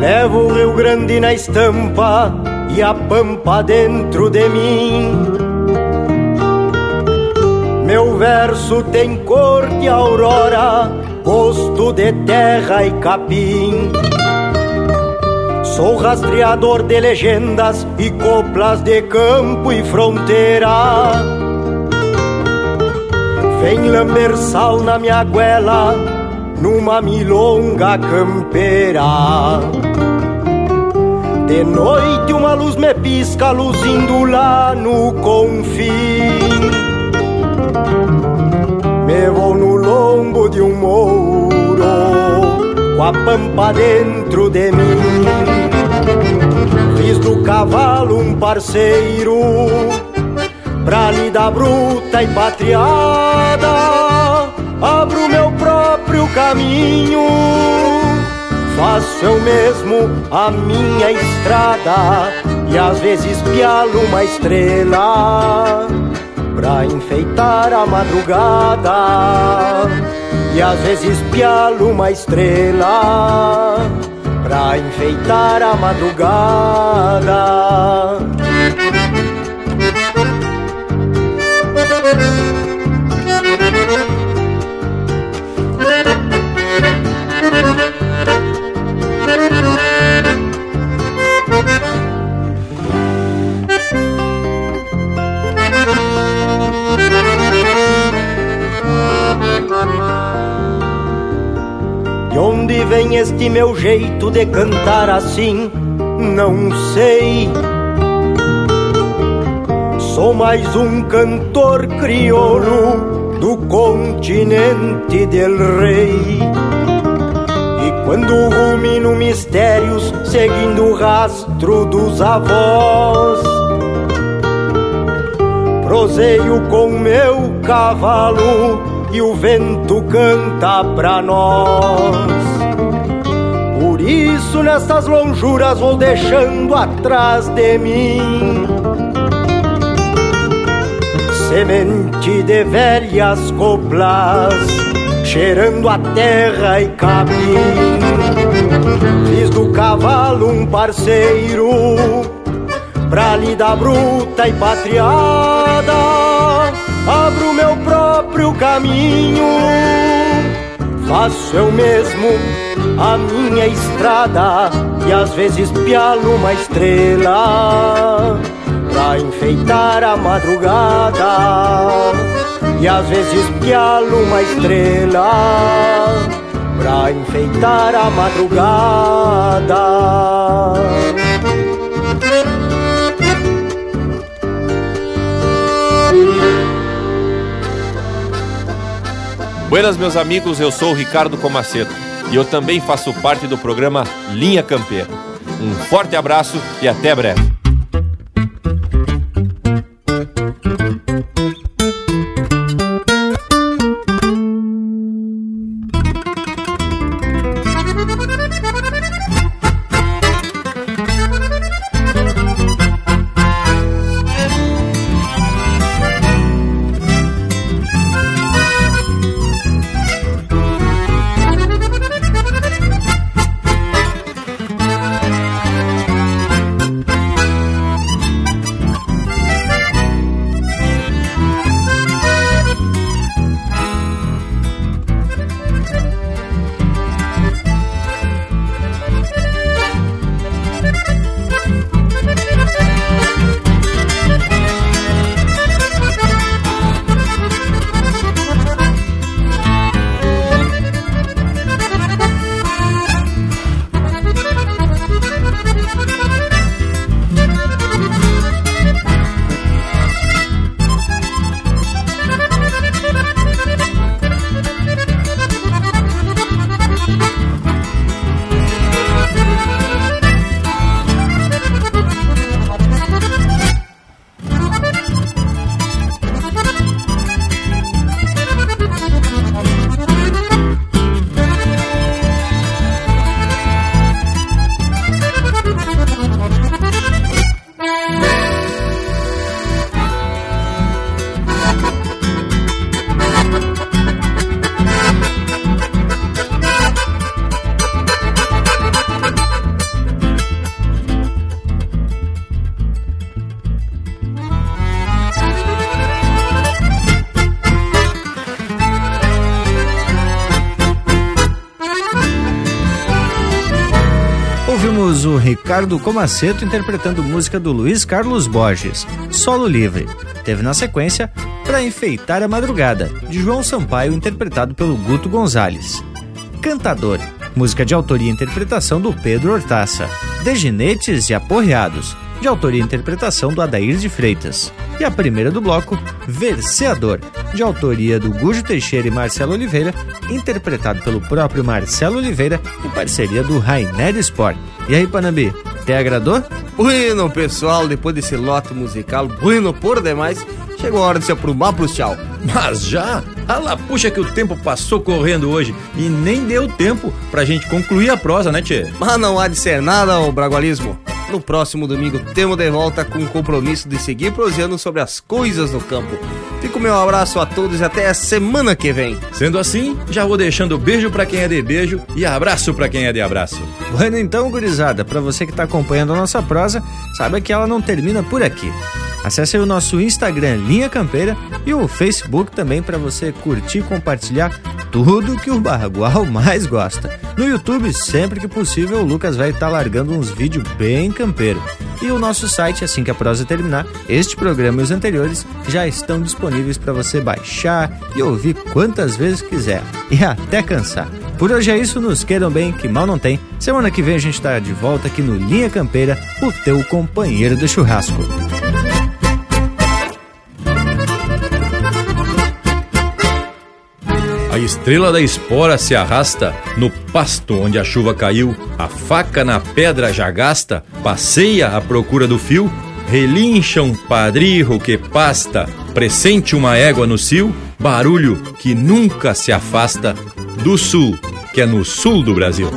Levo o Rio Grande na estampa e a pampa dentro de mim. Verso tem cor de aurora, gosto de terra e capim. Sou rastreador de legendas e coplas de campo e fronteira. Vem lamber sal na minha goela, numa milonga campeira. De noite uma luz me pisca, luzindo lá no confim. Me vou no lombo de um mouro, com a pampa dentro de mim. Fiz do cavalo um parceiro, pra lida bruta e patriada. Abro meu próprio caminho Faço eu mesmo a minha estrada E às vezes pialo uma estrela Pra enfeitar a madrugada. E às vezes pialo uma estrela Pra enfeitar a madrugada vem este meu jeito de cantar assim? Não sei. Sou mais um cantor crioulo do continente del rei. E quando rumino mistérios, seguindo o rastro dos avós, proseio com meu cavalo e o vento canta pra nós. Isso, nestas lonjuras, vou deixando atrás de mim semente de velhas coplas, cheirando a terra e capim. Fiz do cavalo um parceiro, pra lida bruta e patriada. Abro meu próprio caminho, faço eu mesmo a minha estrada e às vezes pialo uma estrela pra enfeitar a madrugada e às vezes pialo uma estrela pra enfeitar a madrugada. Buenas, meus amigos, eu sou o Ricardo Comaceto e eu também faço parte do programa Linha Campeira. Um forte abraço e até breve. Ricardo Comaceto interpretando música do Luiz Carlos Borges, Solo Livre. Teve na sequência Para Enfeitar a Madrugada, de João Sampaio, interpretado pelo Guto Gonzalez. Cantador, música de autoria e interpretação do Pedro Hortaça. Deginetes e Aporreados, de autoria e interpretação do Adair de Freitas. E a primeira do bloco, Verseador, de autoria do Gujo Teixeira e Marcelo Oliveira, interpretado pelo próprio Marcelo Oliveira em parceria do Rainer Sport. E aí, Panambi, te agradou? Bueno, pessoal, depois desse lote musical, bueno por demais, chegou a hora de se aprumar pro tchau. Mas já? Ala, puxa que o tempo passou correndo hoje e nem deu tempo pra gente concluir a prosa, né, Tchê? Mas não há de ser nada, ô bragualismo. No próximo domingo temos de volta com o compromisso de seguir prosseando sobre as coisas do campo. Fico meu abraço a todos e até a semana que vem. Sendo assim, já vou deixando beijo para quem é de beijo e abraço para quem é de abraço. Bueno, então, gurizada, para você que tá acompanhando a nossa prosa, saiba que ela não termina por aqui. Acesse o nosso Instagram Linha Campeira e o Facebook também para você curtir e compartilhar tudo que o Barragual (laughs) mais gosta. No YouTube, sempre que possível, o Lucas vai estar tá largando uns vídeos bem campeiro. E o nosso site, assim que a prosa terminar, este programa e os anteriores já estão disponíveis para você baixar e ouvir quantas vezes quiser e até cansar. Por hoje é isso, nos queiram bem, que mal não tem. Semana que vem a gente está de volta aqui no Linha Campeira, o teu companheiro de churrasco. Estrela da espora se arrasta no pasto onde a chuva caiu, a faca na pedra já gasta, passeia à procura do fio, relincha um padrijo que pasta, pressente uma égua no cio, barulho que nunca se afasta do sul, que é no sul do Brasil.